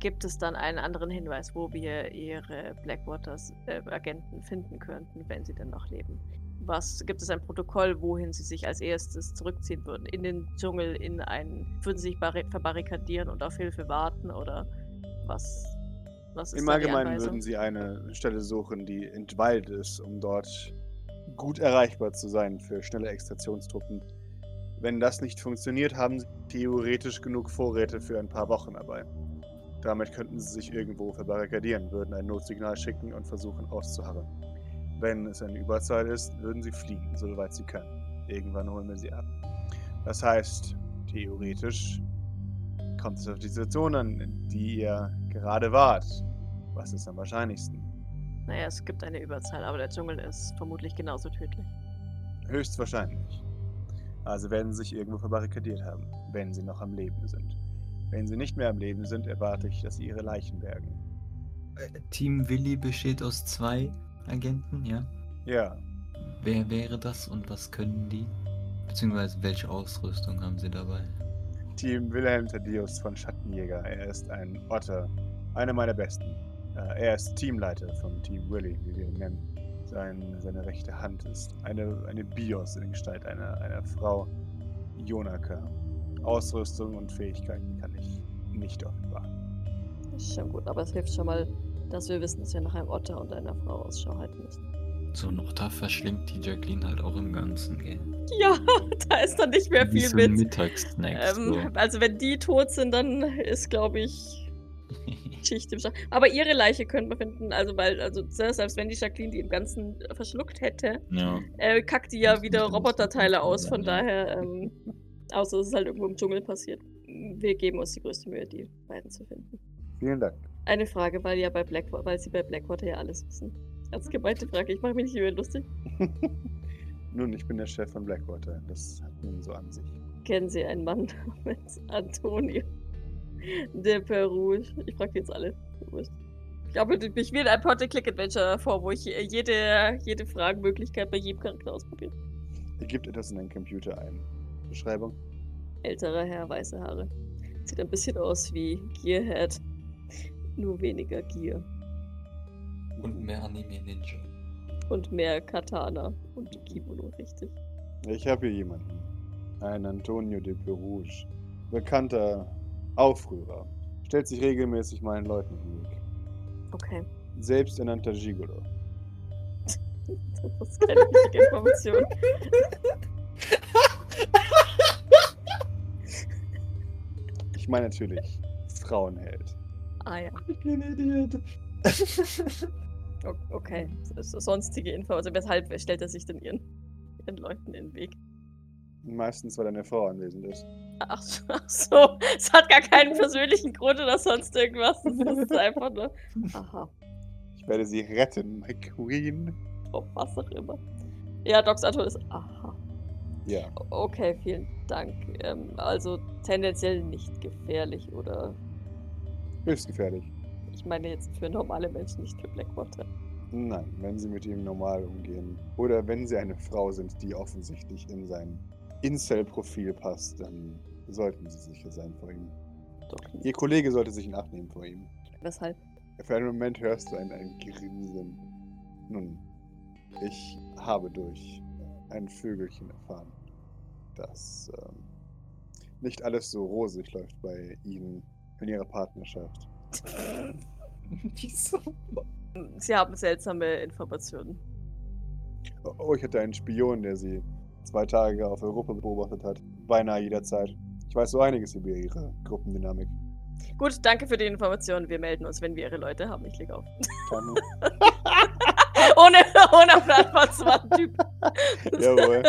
gibt es dann einen anderen Hinweis, wo wir Ihre Blackwaters-Agenten finden könnten, wenn sie denn noch leben? Was gibt es ein Protokoll, wohin sie sich als erstes zurückziehen würden? In den Dschungel, in einen, würden sie sich barri- verbarrikadieren und auf Hilfe warten oder was? Was Im Allgemeinen würden sie eine Stelle suchen, die entweilt ist, um dort gut erreichbar zu sein für schnelle Extraktionstruppen. Wenn das nicht funktioniert, haben sie theoretisch genug Vorräte für ein paar Wochen dabei. Damit könnten sie sich irgendwo verbarrikadieren, würden ein Notsignal schicken und versuchen auszuharren. Wenn es eine Überzahl ist, würden sie fliehen, soweit sie können. Irgendwann holen wir sie ab. Das heißt, theoretisch kommt es auf die Situation an, in die ihr gerade wart. Was ist am wahrscheinlichsten? Naja, es gibt eine Überzahl, aber der Dschungel ist vermutlich genauso tödlich. Höchstwahrscheinlich. Also werden sie sich irgendwo verbarrikadiert haben, wenn sie noch am Leben sind. Wenn sie nicht mehr am Leben sind, erwarte ich, dass sie ihre Leichen bergen. Äh, Team Willi besteht aus zwei Agenten, ja? Ja, Wer wäre das und was können die? Beziehungsweise welche Ausrüstung haben sie dabei? Team Wilhelm Thaddeus von Schattenjäger. Er ist ein Otter, einer meiner besten. Äh, er ist Teamleiter von Team Willy, wie wir ihn nennen. Sein, seine rechte Hand ist eine, eine Bios in Gestalt einer, einer Frau, Jonaka. Ausrüstung und Fähigkeiten kann ich nicht offenbaren. Das ist schon gut, aber es hilft schon mal, dass wir wissen, dass wir nach einem Otter und einer Frau Ausschau halten müssen. So ein Otter verschlingt die Jacqueline halt auch im Ganzen, gell? Ja, <laughs> da ist dann nicht mehr Wie viel so ein mit. Mittagssnack. Ähm, Also wenn die tot sind, dann ist, glaube ich, <laughs> Schicht im Schacht. Aber ihre Leiche könnten wir finden, also weil, also selbst wenn die Jacqueline die im Ganzen verschluckt hätte, ja. äh, kackt die ja wieder Roboterteile aus, von ja. daher, ähm, außer es ist halt irgendwo im Dschungel passiert. Wir geben uns die größte Mühe, die beiden zu finden. Vielen Dank. Eine Frage, weil ja bei Blackwater, weil sie bei Blackwater ja alles wissen. Als gemeinte Frage, ich mache mich nicht über lustig. <laughs> Nun, ich bin der Chef von Blackwater. Das hat nun so an sich. Kennen Sie einen Mann <laughs> namens Antonio de Perouge? Ich frage jetzt alle. Ich glaube, mich will ein Point-and-Click-Adventure vor, wo ich jede, jede Fragenmöglichkeit bei jedem Charakter ausprobiere. Ihr gebt etwas in den Computer ein. Beschreibung? Älterer Herr, weiße Haare. Sieht ein bisschen aus wie Gearhead. Nur weniger Gear. Und mehr Anime Ninja. Und mehr Katana. Und Kimono, richtig. Ich habe hier jemanden. Ein Antonio de Perouge. Bekannter Aufrührer. Stellt sich regelmäßig meinen Leuten im Weg. Okay. Selbsternannter Gigolo. <laughs> Das ist keine wichtige Information. <laughs> Ich meine natürlich Frauenheld. Ah ja. Ich bin Idiot. <laughs> Okay. Sonstige Info. Also weshalb stellt er sich denn ihren, ihren Leuten in den Weg? Meistens, weil eine Frau anwesend ist. Ach, so- ach so, es hat gar keinen persönlichen Grund oder sonst irgendwas. Das ist einfach nur. Aha, Ich werde sie retten, my queen. oh, was auch immer. Ja, Docs Antwort ist aha. Ja. Okay, vielen Dank. Ähm, also tendenziell nicht gefährlich, oder? Höchst gefährlich. Ich meine jetzt für normale Menschen, nicht für Blackwater. Nein, wenn sie mit ihm normal umgehen. Oder wenn sie eine Frau sind, die offensichtlich in sein Incel-Profil passt, dann sollten sie sicher sein vor ihm. Doch nicht. Ihr Kollege sollte sich in Acht nehmen vor ihm. Weshalb? Für einen Moment hörst du ein, ein Grinsen. Nun, ich habe durch ein Vögelchen erfahren, dass ähm, nicht alles so rosig läuft bei Ihnen in Ihrer Partnerschaft. <laughs> Wieso? Sie haben seltsame Informationen. Oh, ich hatte einen Spion, der Sie zwei Tage auf Europa beobachtet hat. Beinahe jederzeit. Ich weiß so einiges über Ihre Gruppendynamik. Gut, danke für die Informationen. Wir melden uns, wenn wir Ihre Leute haben. Ich leg auf. <laughs> Ohne, ohne Antwort zu warten, Typ. <laughs> Jawohl.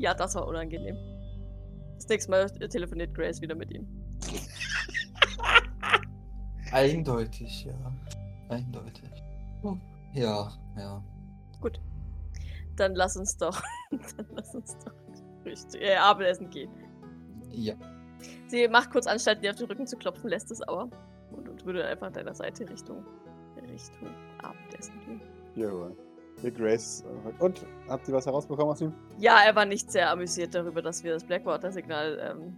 Ja, das war unangenehm. Das nächste Mal telefoniert Grace wieder mit ihm. <laughs> Eindeutig, ja. Eindeutig. Oh. Ja, ja. Dann lass uns doch. <laughs> dann lass uns doch Frühstück, äh, Abendessen gehen. Ja. Sie macht kurz Anstalten, dir auf den Rücken zu klopfen, lässt es aber. Und, und würde einfach an deiner Seite Richtung, Richtung Abendessen gehen. Jawohl. Ihr Grace. äh, Und? Habt ihr was herausbekommen aus ihm? Ja, er war nicht sehr amüsiert darüber, dass wir das Blackwater-Signal. Ähm,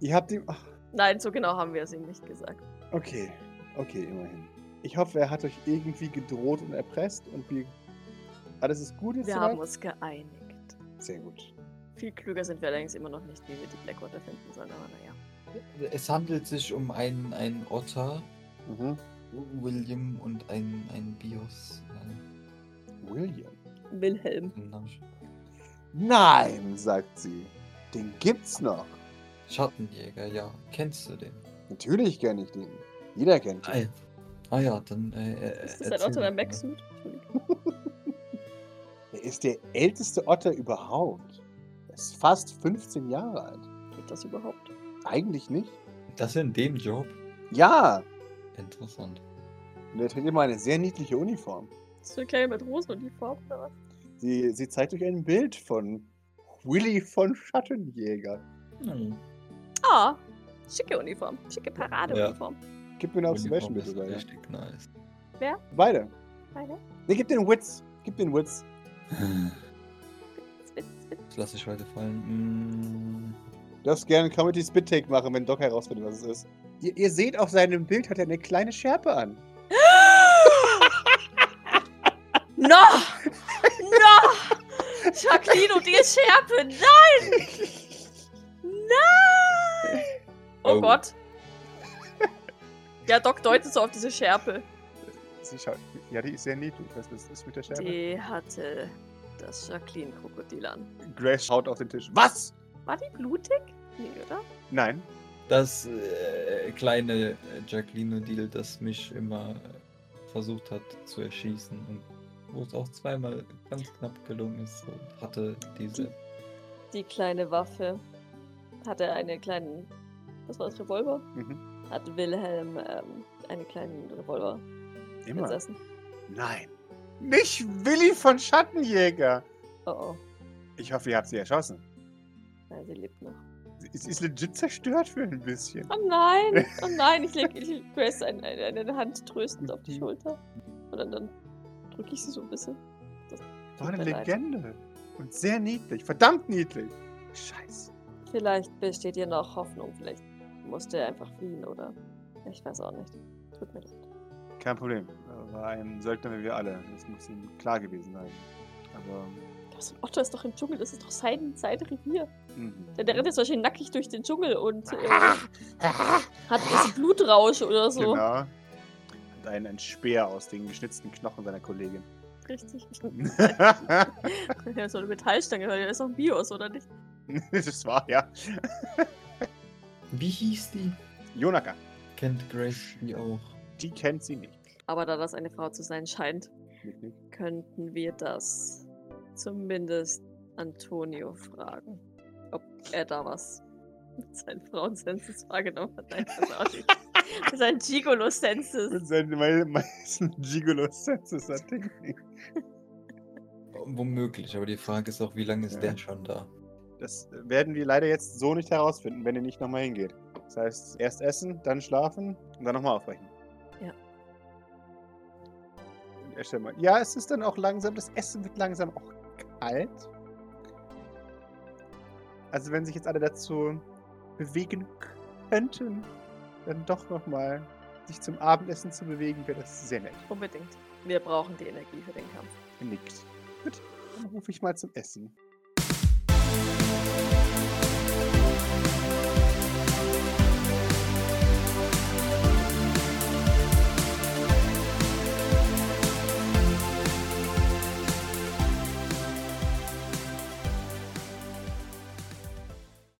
Ihr habt ihm. Ach, nein, so genau haben wir es ihm nicht gesagt. okay. Okay, immerhin. Ich hoffe, er hat euch irgendwie gedroht und erpresst und wie. Alles ist gut jetzt Wir soweit? haben uns geeinigt. Sehr gut. Viel klüger sind wir allerdings immer noch nicht, wie wir die Blackwater finden sollen, aber naja. Es handelt sich um einen, einen Otter, Mhm. William und ein, ein Bios. William. Wilhelm. Nein, sagt sie. Den gibt's noch. Schattenjäger, ja. Kennst du den? Natürlich kenne ich den. Jeder kennt Ah ihn. ja, ah, ja dann. Äh, äh, Ist das ein Otter. Backsuit? Entschuldigung. Er ist der älteste Otter überhaupt. Er ist fast 15 Jahre alt. Geht das überhaupt? Eigentlich nicht. Das in dem Job? Ja, Interessant. und er trägt immer eine sehr niedliche Uniform. Ist so eine kleine Matrosenuniform oder was? Sie, sie zeigt euch ein Bild von Willy von Schattenjäger. Hm. Ah, schicke Uniform. Schicke Paradeuniform. Gib mir Uniform bitte, ist beide. Richtig nice. Beide. Beide? Ne, gib den Witz. Gib den Witz. Witz, Witz, Witz. Das lasse ich heute fallen. Hm. Du darfst gerne einen Comedy Spit Take machen, wenn Doc herausfindet, was es ist. Ihr, ihr seht auf seinem Bild, hat er eine kleine Schärpe an. No! No! Jacqueline und ihr Schärpe! Nein! Nein! Oh, Oh. Gott. Ja, Doc deutet so auf diese Schärpe. Sie schaut, ja, die ist sehr niedlich. Was ist das mit der Schärpe? Die hatte das Jacqueline-Krokodil an. Grace schaut auf den Tisch. Was? War die blutig? Nee, oder? Nein. Das äh, kleine Jacqueline O'Deal, das mich immer versucht hat zu erschießen und wo es auch zweimal ganz knapp gelungen ist, so, hatte diese. Die kleine Waffe hatte einen kleinen. Was war das, Revolver? Mhm. Hat Wilhelm ähm, einen kleinen Revolver Immer. besessen. Nein. Nicht Willy von Schattenjäger. Oh oh. Ich hoffe, ihr habt sie erschossen. Ja, sie lebt noch. Sie ist, legit zerstört für ein bisschen. Oh nein! <laughs> Oh nein! Ich lege Grace ein, ein, eine Hand tröstend auf die Mhm. Schulter. Und dann, dann drücke ich sie so ein bisschen. Das War eine mir leid. Legende. Und sehr niedlich. Verdammt niedlich. Scheiße. Vielleicht besteht ihr noch Hoffnung. Vielleicht musste er einfach fliehen oder. Ich weiß auch nicht. Tut mir leid. Kein Problem. Er war ein Söldner wie wir alle. Das muss ihm klar gewesen sein. Aber. Das Otto ist doch im Dschungel, das ist doch sein, sein Revier. Mhm. Der, der rennt jetzt wahrscheinlich nackig durch den Dschungel und äh, hat <laughs> ein Blutrausch oder so. Genau. Hat einen, Speer aus den geschnitzten Knochen seiner Kollegin. Richtig. <laughs> <laughs> ja, so eine Metallstange, weil der ist doch ein Bios, oder nicht? das war ja. Wie hieß die? Jonaka. Kennt Grace die auch? Die kennt sie nicht. Aber da das eine Frau zu sein scheint, könnten wir das zumindest Antonio fragen. Ob er da was mit seinen Frauensenses wahrgenommen hat. Nein, das auch nicht. <laughs> Gigolo-Senses. Mit seinen mei- meisten Gigolo-Senses hat er nicht. womöglich, aber die Frage ist auch, wie lange ist Ja. der schon da? Das werden wir leider jetzt so nicht herausfinden, wenn ihr nicht nochmal hingeht. Das heißt, erst essen, dann schlafen und dann nochmal aufbrechen. Ja. Erstell mal. Ja, es ist dann auch langsam, das Essen wird langsam auch kalt. Also wenn sich jetzt alle dazu bewegen könnten, dann doch nochmal sich zum Abendessen zu bewegen, wäre das sehr nett. Unbedingt. Wir brauchen die Energie für den Kampf. Genickt. Gut, dann rufe ich mal zum Essen.